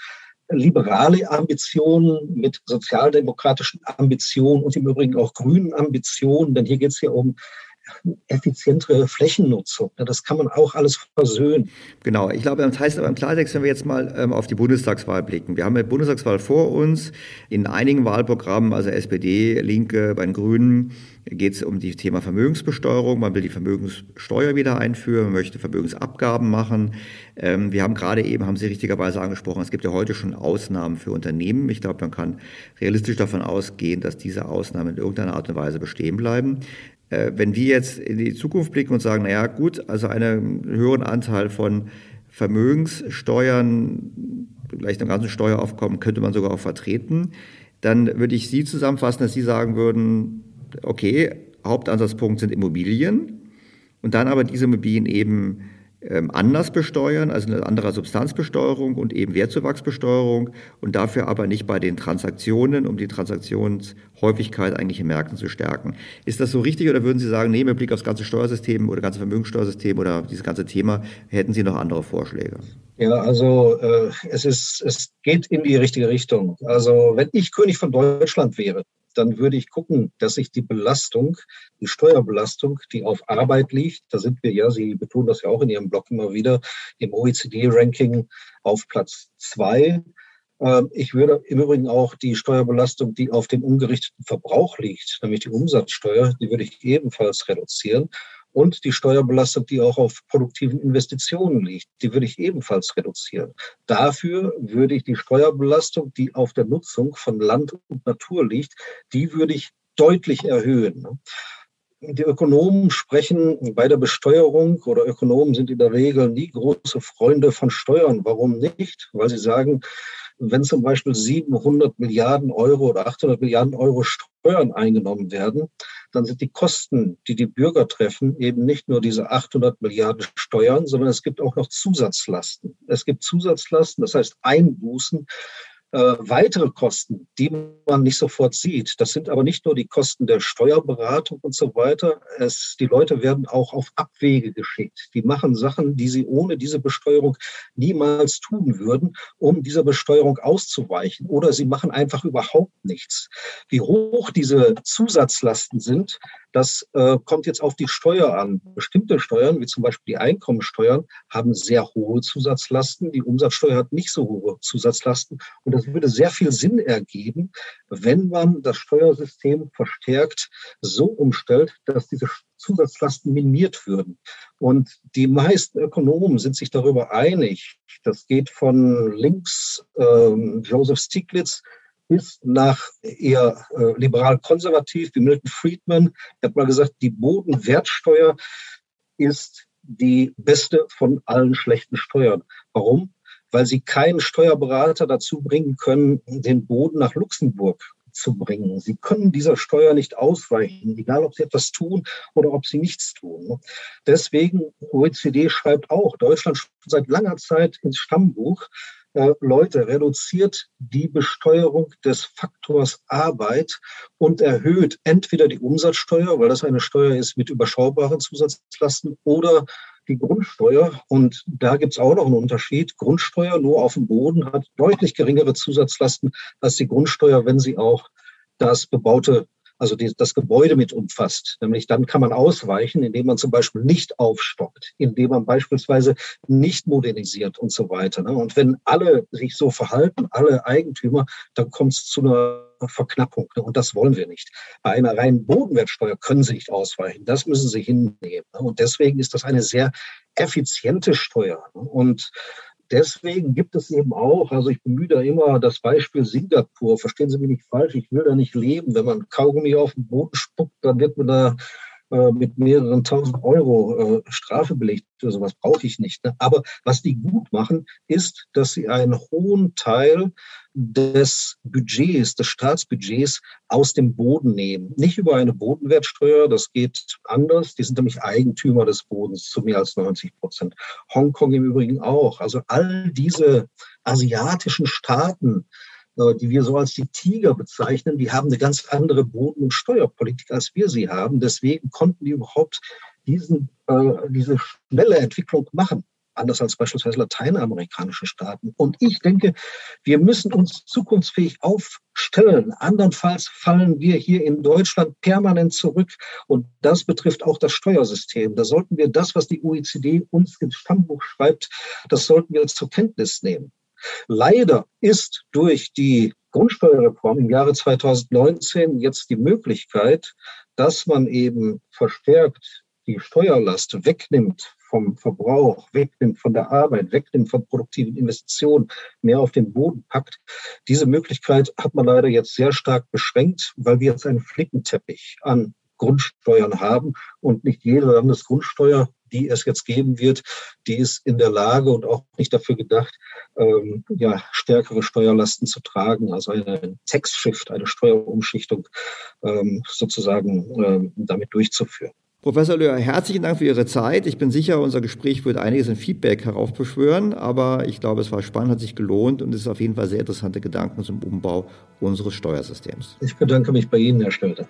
[SPEAKER 6] liberale Ambitionen mit sozialdemokratischen Ambitionen und im Übrigen auch grünen Ambitionen, denn hier geht es ja um effizientere Flächennutzung. Das kann man auch alles versöhnen.
[SPEAKER 2] Genau, ich glaube, das heißt aber im Klartext, wenn wir jetzt mal ähm, auf die Bundestagswahl blicken. Wir haben eine Bundestagswahl vor uns. In einigen Wahlprogrammen, also SPD, Linke, bei den Grünen, geht es um das Thema Vermögensbesteuerung. Man will die Vermögenssteuer wieder einführen, man möchte Vermögensabgaben machen. Ähm, wir haben gerade eben, haben Sie richtigerweise angesprochen, es gibt ja heute schon Ausnahmen für Unternehmen. Ich glaube, man kann realistisch davon ausgehen, dass diese Ausnahmen in irgendeiner Art und Weise bestehen bleiben. Äh, wenn wir jetzt in die Zukunft blicken und sagen, naja gut, also einen höheren Anteil von Vermögenssteuern, vielleicht einem ganzen Steueraufkommen könnte man sogar auch vertreten, dann würde ich Sie zusammenfassen, dass Sie sagen würden, okay, Hauptansatzpunkt sind Immobilien und dann aber diese Immobilien eben anders besteuern, also eine andere Substanzbesteuerung und eben Wertzuwachsbesteuerung und dafür aber nicht bei den Transaktionen, um die Transaktionshäufigkeit eigentlich in Märkten zu stärken. Ist das so richtig oder würden Sie sagen, nee, mit Blick aufs ganze Steuersystem oder ganze Vermögenssteuersystem oder dieses ganze Thema, hätten Sie noch andere Vorschläge?
[SPEAKER 6] Ja, also äh, es, ist, es geht in die richtige Richtung. Also wenn ich König von Deutschland wäre, dann würde ich gucken, dass ich die Belastung, die Steuerbelastung, die auf Arbeit liegt, da sind wir ja, Sie betonen das ja auch in Ihrem Blog immer wieder, im OECD-Ranking auf Platz zwei. Ähm, ich würde im Übrigen auch die Steuerbelastung, die auf dem ungerichteten Verbrauch liegt, nämlich die Umsatzsteuer, die würde ich ebenfalls reduzieren und die Steuerbelastung, die auch auf produktiven Investitionen liegt, die würde ich ebenfalls reduzieren. Dafür würde ich die Steuerbelastung, die auf der Nutzung von Land und Natur liegt, die würde ich deutlich erhöhen. Die Ökonomen sprechen bei der Besteuerung oder Ökonomen sind in der Regel nie große Freunde von Steuern. Warum nicht? Weil sie sagen, wenn zum Beispiel 700 Milliarden Euro oder 800 Milliarden Euro Steuern eingenommen werden, dann sind die Kosten, die die Bürger treffen, eben nicht nur diese 800 Milliarden Steuern, sondern es gibt auch noch Zusatzlasten. Es gibt Zusatzlasten, das heißt Einbußen Äh, weitere Kosten, die man nicht sofort sieht, das sind aber nicht nur die Kosten der Steuerberatung und so weiter. Es, die Leute werden auch auf Abwege geschickt. Die machen Sachen, die sie ohne diese Besteuerung niemals tun würden, um dieser Besteuerung auszuweichen. Oder sie machen einfach überhaupt nichts. Wie hoch diese Zusatzlasten sind, das äh, kommt jetzt auf die Steuer an. Bestimmte Steuern, wie zum Beispiel die Einkommensteuern, haben sehr hohe Zusatzlasten. Die Umsatzsteuer hat nicht so hohe Zusatzlasten. Und das würde sehr viel Sinn ergeben, wenn man das Steuersystem verstärkt so umstellt, dass diese Zusatzlasten minimiert würden. Und die meisten Ökonomen sind sich darüber einig. Das geht von links äh, Joseph Stiglitz ist nach eher äh, liberal-konservativ wie Milton Friedman. Er hat mal gesagt, die Bodenwertsteuer ist die beste von allen schlechten Steuern. Warum? Weil sie keinen Steuerberater dazu bringen können, den Boden nach Luxemburg zu bringen. Sie können dieser Steuer nicht ausweichen, egal ob sie etwas tun oder ob sie nichts tun. Deswegen, OECD schreibt auch, Deutschland seit langer Zeit ins Stammbuch, äh, Leute, reduziert die Besteuerung des Faktors Arbeit und erhöht entweder die Umsatzsteuer, weil das eine Steuer ist mit überschaubaren Zusatzlasten, oder die Grundsteuer. Und da gibt es auch noch einen Unterschied. Grundsteuer nur auf dem Boden hat deutlich geringere Zusatzlasten als die Grundsteuer, wenn sie auch das bebaute also die, das Gebäude mit umfasst. Nämlich dann kann man ausweichen, indem man zum Beispiel nicht aufstockt, indem man beispielsweise nicht modernisiert und so weiter. Ne? Und wenn alle sich so verhalten, alle Eigentümer, dann kommt es zu einer Verknappung. Ne? Und das wollen wir nicht. Bei einer reinen Bodenwertsteuer können Sie nicht ausweichen. Das müssen Sie hinnehmen. Ne? Und deswegen ist das eine sehr effiziente Steuer. Und deswegen gibt es eben auch, also ich bemühe da immer das Beispiel Singapur. Verstehen Sie mich nicht falsch, ich will da nicht leben. Wenn man Kaugummi auf den Boden spuckt, dann wird man da äh, mit mehreren tausend Euro äh, Strafe belegt. So sowas brauche ich nicht. Ne? Aber was die gut machen, ist, dass sie einen hohen Teil des Budgets, des Staatsbudgets aus dem Boden nehmen. Nicht über eine Bodenwertsteuer, das geht anders. Die sind nämlich Eigentümer des Bodens zu mehr als 90 Prozent. Hongkong im Übrigen auch. Also all diese asiatischen Staaten, die wir so als die Tiger bezeichnen, die haben eine ganz andere Boden- und Steuerpolitik, als wir sie haben. Deswegen konnten die überhaupt diesen, äh, diese schnelle Entwicklung machen anders als beispielsweise lateinamerikanische Staaten. Und ich denke, wir müssen uns zukunftsfähig aufstellen. Andernfalls fallen wir hier in Deutschland permanent zurück. Und das betrifft auch das Steuersystem. Da sollten wir das, was die OECD uns ins Stammbuch schreibt, das sollten wir zur Kenntnis nehmen. Leider ist durch die Grundsteuerreform im Jahre 2019 jetzt die Möglichkeit, dass man eben verstärkt die Steuerlast wegnimmt vom Verbrauch, wegnimmt von der Arbeit, wegnimmt von produktiven Investitionen, mehr auf den Boden packt. Diese Möglichkeit hat man leider jetzt sehr stark beschränkt, weil wir jetzt einen Flickenteppich an Grundsteuern haben und nicht jede Landesgrundsteuer die es jetzt geben wird, die ist in der Lage und auch nicht dafür gedacht, ähm, ja, stärkere Steuerlasten zu tragen, also eine Tax-Shift, eine Steuerumschichtung ähm, sozusagen ähm, damit durchzuführen.
[SPEAKER 7] Professor Löhr, herzlichen Dank für Ihre Zeit. Ich bin sicher, unser Gespräch wird einiges in Feedback heraufbeschwören, aber ich glaube, es war spannend, hat sich gelohnt und es ist auf jeden Fall sehr interessante Gedanken zum Umbau unseres Steuersystems.
[SPEAKER 6] Ich bedanke mich bei Ihnen, Herr Stelter.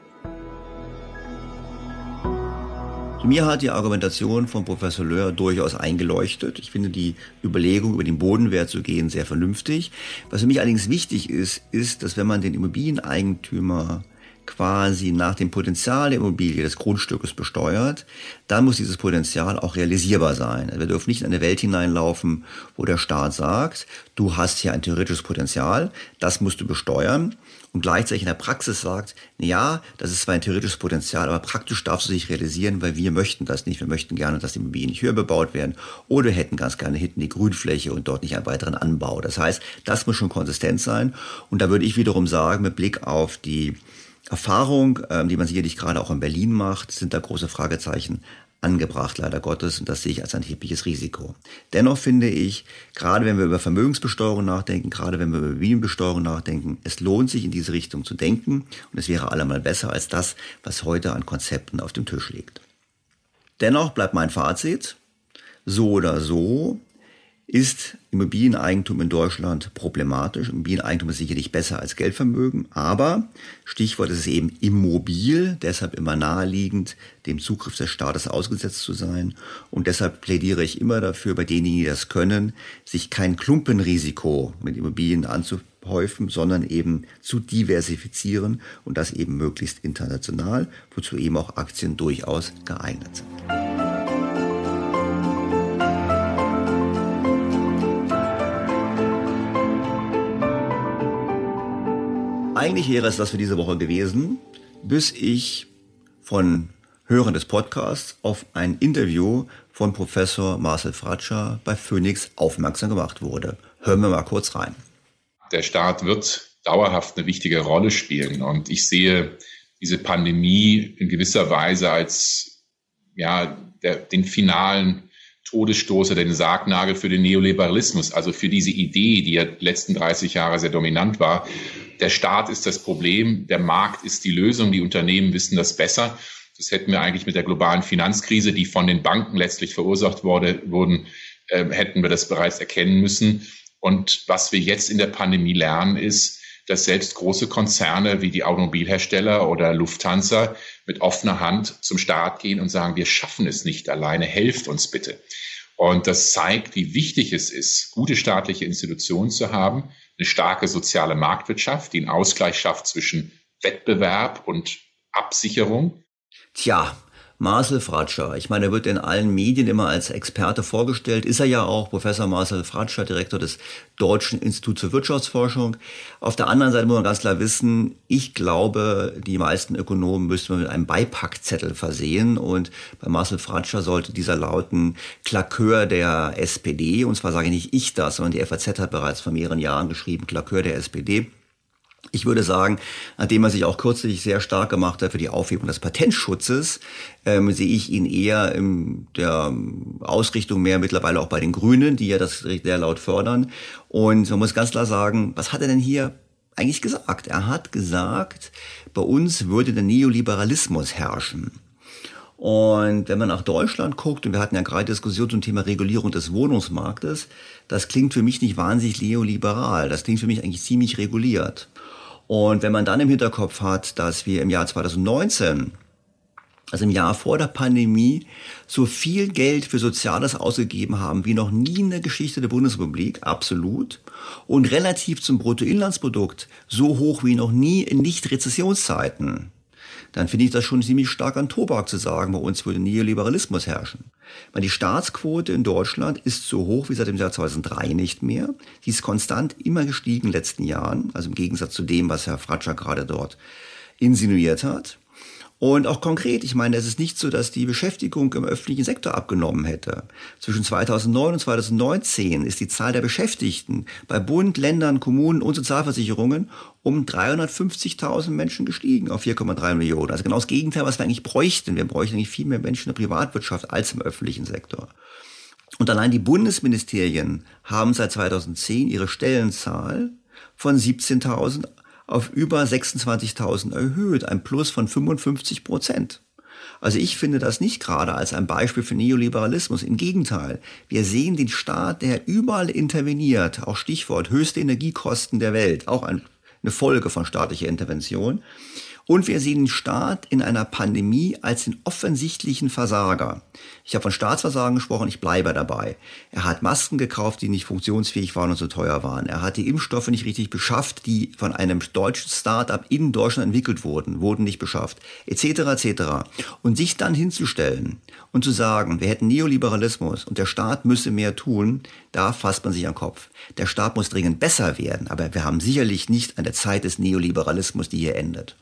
[SPEAKER 2] Mir hat die Argumentation von Professor Löhr durchaus eingeleuchtet. Ich finde die Überlegung, über den Bodenwert zu gehen, sehr vernünftig. Was für mich allerdings wichtig ist, ist, dass wenn man den Immobilieneigentümer quasi nach dem Potenzial der Immobilie des Grundstückes besteuert, dann muss dieses Potenzial auch realisierbar sein. Also wir dürfen nicht in eine Welt hineinlaufen, wo der Staat sagt, du hast hier ein theoretisches Potenzial, das musst du besteuern und gleichzeitig in der Praxis sagt, ja, das ist zwar ein theoretisches Potenzial, aber praktisch darfst du dich realisieren, weil wir möchten das nicht. Wir möchten gerne, dass die Immobilien nicht höher bebaut werden oder hätten ganz gerne hinten die Grünfläche und dort nicht einen weiteren Anbau. Das heißt, das muss schon konsistent sein. Und da würde ich wiederum sagen, mit Blick auf die Erfahrung, ähm, die man sicherlich gerade auch in Berlin macht, sind da große Fragezeichen angebracht, leider Gottes, und das sehe ich als ein erhebliches Risiko. Dennoch finde ich, gerade wenn wir über Vermögensbesteuerung nachdenken, gerade wenn wir über Immobilienbesteuerung nachdenken, es lohnt sich in diese Richtung zu denken und es wäre allemal besser als das, was heute an Konzepten auf dem Tisch liegt. Dennoch bleibt mein Fazit, so oder so, ist Immobilieneigentum in Deutschland problematisch. Immobilieneigentum ist sicherlich besser als Geldvermögen, aber Stichwort ist es eben immobil, deshalb immer naheliegend, dem Zugriff des Staates ausgesetzt zu sein. Und deshalb plädiere ich immer dafür, bei denjenigen, die das können, sich kein Klumpenrisiko mit Immobilien anzuhäufen, sondern eben zu diversifizieren und das eben möglichst international, wozu eben auch Aktien durchaus geeignet sind. Eigentlich wäre es das für diese Woche gewesen, bis ich von Hörern des Podcasts auf ein Interview von Professor Marcel Fratscher bei Phoenix aufmerksam gemacht wurde. Hören wir mal kurz rein.
[SPEAKER 8] Der Staat wird dauerhaft eine wichtige Rolle spielen und ich sehe diese Pandemie in gewisser Weise als ja, der, den finalen Todesstoß oder den Sargnagel für den Neoliberalismus, also für diese Idee, die ja letzten 30 Jahre sehr dominant war, der Staat ist das Problem, der Markt ist die Lösung, die Unternehmen wissen das besser. Das hätten wir eigentlich mit der globalen Finanzkrise, die von den Banken letztlich verursacht wurde, wurden, äh, hätten wir das bereits erkennen müssen. Und was wir jetzt in der Pandemie lernen, ist, dass selbst große Konzerne wie die Automobilhersteller oder Lufthansa mit offener Hand zum Staat gehen und sagen, wir schaffen es nicht alleine, helft uns bitte. Und das zeigt, wie wichtig es ist, gute staatliche Institutionen zu haben, eine starke soziale Marktwirtschaft, die einen Ausgleich schafft zwischen Wettbewerb und Absicherung.
[SPEAKER 2] Tja, Marcel Fratscher. Ich meine, er wird in allen Medien immer als Experte vorgestellt. Ist er ja auch, Professor Marcel Fratscher, Direktor des Deutschen Instituts für Wirtschaftsforschung. Auf der anderen Seite muss man ganz klar wissen, ich glaube, die meisten Ökonomen müsste man mit einem Beipackzettel versehen. Und bei Marcel Fratscher sollte dieser lauten Klakeur der SPD. Und zwar sage nicht ich das, sondern die FAZ hat bereits vor mehreren Jahren geschrieben, Klakeur der SPD. Ich würde sagen, nachdem er sich auch kürzlich sehr stark gemacht hat für die Aufhebung des Patentschutzes, ähm, sehe ich ihn eher in der Ausrichtung mehr mittlerweile auch bei den Grünen, die ja das sehr laut fördern. Und man muss ganz klar sagen, was hat er denn hier eigentlich gesagt? Er hat gesagt, bei uns würde der Neoliberalismus herrschen. Und wenn man nach Deutschland guckt, und wir hatten ja gerade Diskussion zum Thema Regulierung des Wohnungsmarktes, das klingt für mich nicht wahnsinnig neoliberal. Das klingt für mich eigentlich ziemlich reguliert. Und wenn man dann im Hinterkopf hat, dass wir im Jahr 2019 also im Jahr vor der Pandemie, so viel Geld für Soziales ausgegeben haben wie noch nie in der Geschichte der Bundesrepublik, absolut. Und relativ zum Bruttoinlandsprodukt so hoch wie noch nie in Nicht-Rezessionszeiten dann finde ich das schon ziemlich stark an Tobak zu sagen, bei uns würde Neoliberalismus herrschen. Weil die Staatsquote in Deutschland ist so hoch wie seit dem Jahr 2003 nicht mehr. Die ist konstant immer gestiegen in den letzten Jahren, also im Gegensatz zu dem, was Herr Fratscher gerade dort insinuiert hat. Und auch konkret, ich meine, es ist nicht so, dass die Beschäftigung im öffentlichen Sektor abgenommen hätte. Zwischen 2009 und 2019 ist die Zahl der Beschäftigten bei Bund, Ländern, Kommunen und Sozialversicherungen um 350.000 Menschen gestiegen auf 4,3 Millionen. Also genau das Gegenteil, was wir eigentlich bräuchten. Wir bräuchten eigentlich viel mehr Menschen in der Privatwirtschaft als im öffentlichen Sektor. Und allein die Bundesministerien haben seit 2010 ihre Stellenzahl von 17.000 auf über 26.000 erhöht, ein Plus von 55 Prozent. Also ich finde das nicht gerade als ein Beispiel für Neoliberalismus. Im Gegenteil, wir sehen den Staat, der überall interveniert, auch Stichwort höchste Energiekosten der Welt, auch eine Folge von staatlicher Intervention. Und wir sehen den Staat in einer Pandemie als den offensichtlichen Versager. Ich habe von Staatsversagen gesprochen, ich bleibe dabei. Er hat Masken gekauft, die nicht funktionsfähig waren und so teuer waren. Er hat die Impfstoffe nicht richtig beschafft, die von einem deutschen Start-up in Deutschland entwickelt wurden, wurden nicht beschafft, etc. etc. Und sich dann hinzustellen und zu sagen, wir hätten Neoliberalismus und der Staat müsse mehr tun, da fasst man sich am Kopf. Der Staat muss dringend besser werden, aber wir haben sicherlich nicht eine Zeit des Neoliberalismus, die hier endet.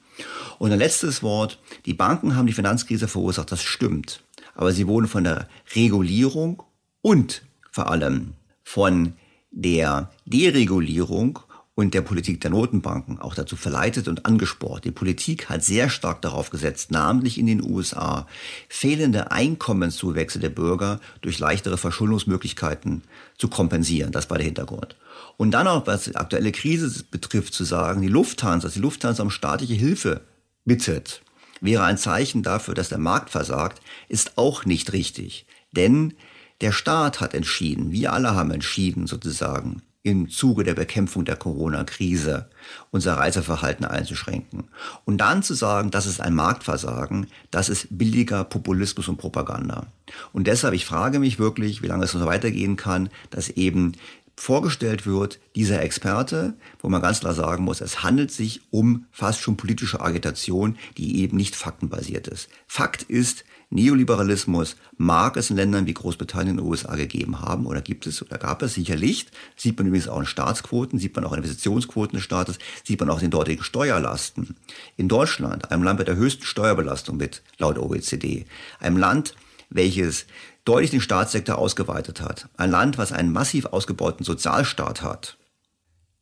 [SPEAKER 2] Und ein letztes Wort. Die Banken haben die Finanzkrise verursacht, das stimmt. Aber sie wurden von der Regulierung und vor allem von der Deregulierung und der Politik der Notenbanken auch dazu verleitet und angespornt. Die Politik hat sehr stark darauf gesetzt, namentlich in den USA, fehlende Einkommenszuwächse der Bürger durch leichtere Verschuldungsmöglichkeiten zu kompensieren. Das war der Hintergrund. Und dann auch, was die aktuelle Krise betrifft, zu sagen, die Lufthansa, dass die Lufthansa um staatliche Hilfe bittet, wäre ein Zeichen dafür, dass der Markt versagt, ist auch nicht richtig. Denn Der Staat hat entschieden, wir alle haben entschieden sozusagen, im Zuge der Bekämpfung der Corona-Krise unser Reiseverhalten einzuschränken. Und dann zu sagen, das ist ein Marktversagen, das ist billiger Populismus und Propaganda. Und deshalb, ich frage mich wirklich, wie lange es noch weitergehen kann, dass eben vorgestellt wird, dieser Experte, wo man ganz klar sagen muss, es handelt sich um fast schon politische Agitation, die eben nicht faktenbasiert ist. Fakt ist, Neoliberalismus mag es in Ländern wie Großbritannien und USA gegeben haben oder gibt es oder gab es sicherlich. Sieht man übrigens auch in Staatsquoten, sieht man auch in Investitionsquoten des Staates, sieht man auch in den dortigen Steuerlasten. In Deutschland, einem Land mit der höchsten Steuerbelastung mit, laut OECD, einem Land, welches deutlich den Staatssektor ausgeweitet hat, ein Land, was einen massiv ausgebauten Sozialstaat hat,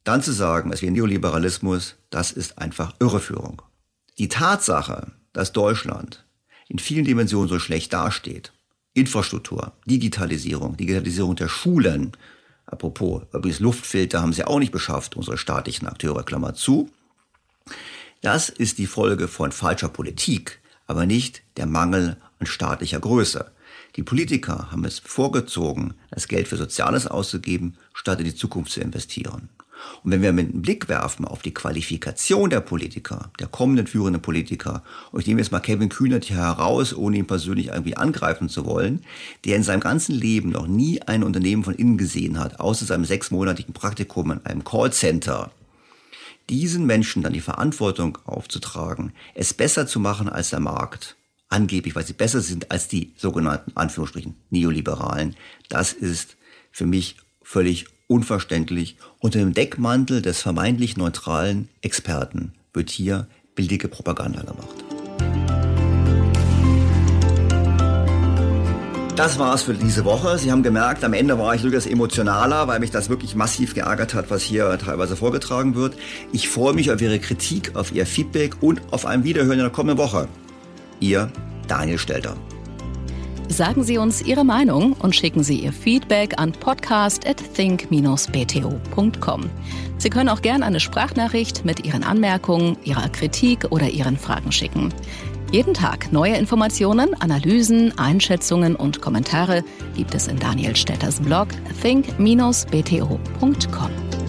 [SPEAKER 2] dann zu sagen, es wäre Neoliberalismus, das ist einfach Irreführung. Die Tatsache, dass Deutschland in vielen Dimensionen so schlecht dasteht. Infrastruktur, Digitalisierung, Digitalisierung der Schulen. Apropos, übrigens Luftfilter haben sie auch nicht beschafft, unsere staatlichen Akteure, Klammer zu. Das ist die Folge von falscher Politik, aber nicht der Mangel an staatlicher Größe. Die Politiker haben es vorgezogen, das Geld für Soziales auszugeben, statt in die Zukunft zu investieren. Und wenn wir mit einem Blick werfen auf die Qualifikation der Politiker, der kommenden führenden Politiker, und ich nehme jetzt mal Kevin Kühnert hier heraus, ohne ihn persönlich irgendwie angreifen zu wollen, der in seinem ganzen Leben noch nie ein Unternehmen von innen gesehen hat, außer seinem sechsmonatigen Praktikum in einem Callcenter, diesen Menschen dann die Verantwortung aufzutragen, es besser zu machen als der Markt, angeblich, weil sie besser sind als die sogenannten Anführungsstrichen Neoliberalen, das ist für mich völlig unverständlich. Unter dem Deckmantel des vermeintlich neutralen Experten wird hier billige Propaganda gemacht. Das war's für diese Woche. Sie haben gemerkt, am Ende war ich durchaus emotionaler, weil mich das wirklich massiv geärgert hat, was hier teilweise vorgetragen wird. Ich freue mich auf Ihre Kritik, auf Ihr Feedback und auf ein Wiederhören in der kommenden Woche. Ihr Daniel Stelter.
[SPEAKER 1] Sagen Sie uns Ihre Meinung und schicken Sie Ihr Feedback an podcast.think-bto.com. Sie können auch gerne eine Sprachnachricht mit Ihren Anmerkungen, Ihrer Kritik oder Ihren Fragen schicken. Jeden Tag neue Informationen, Analysen, Einschätzungen und Kommentare gibt es in Daniel Stetters Blog think-bto.com.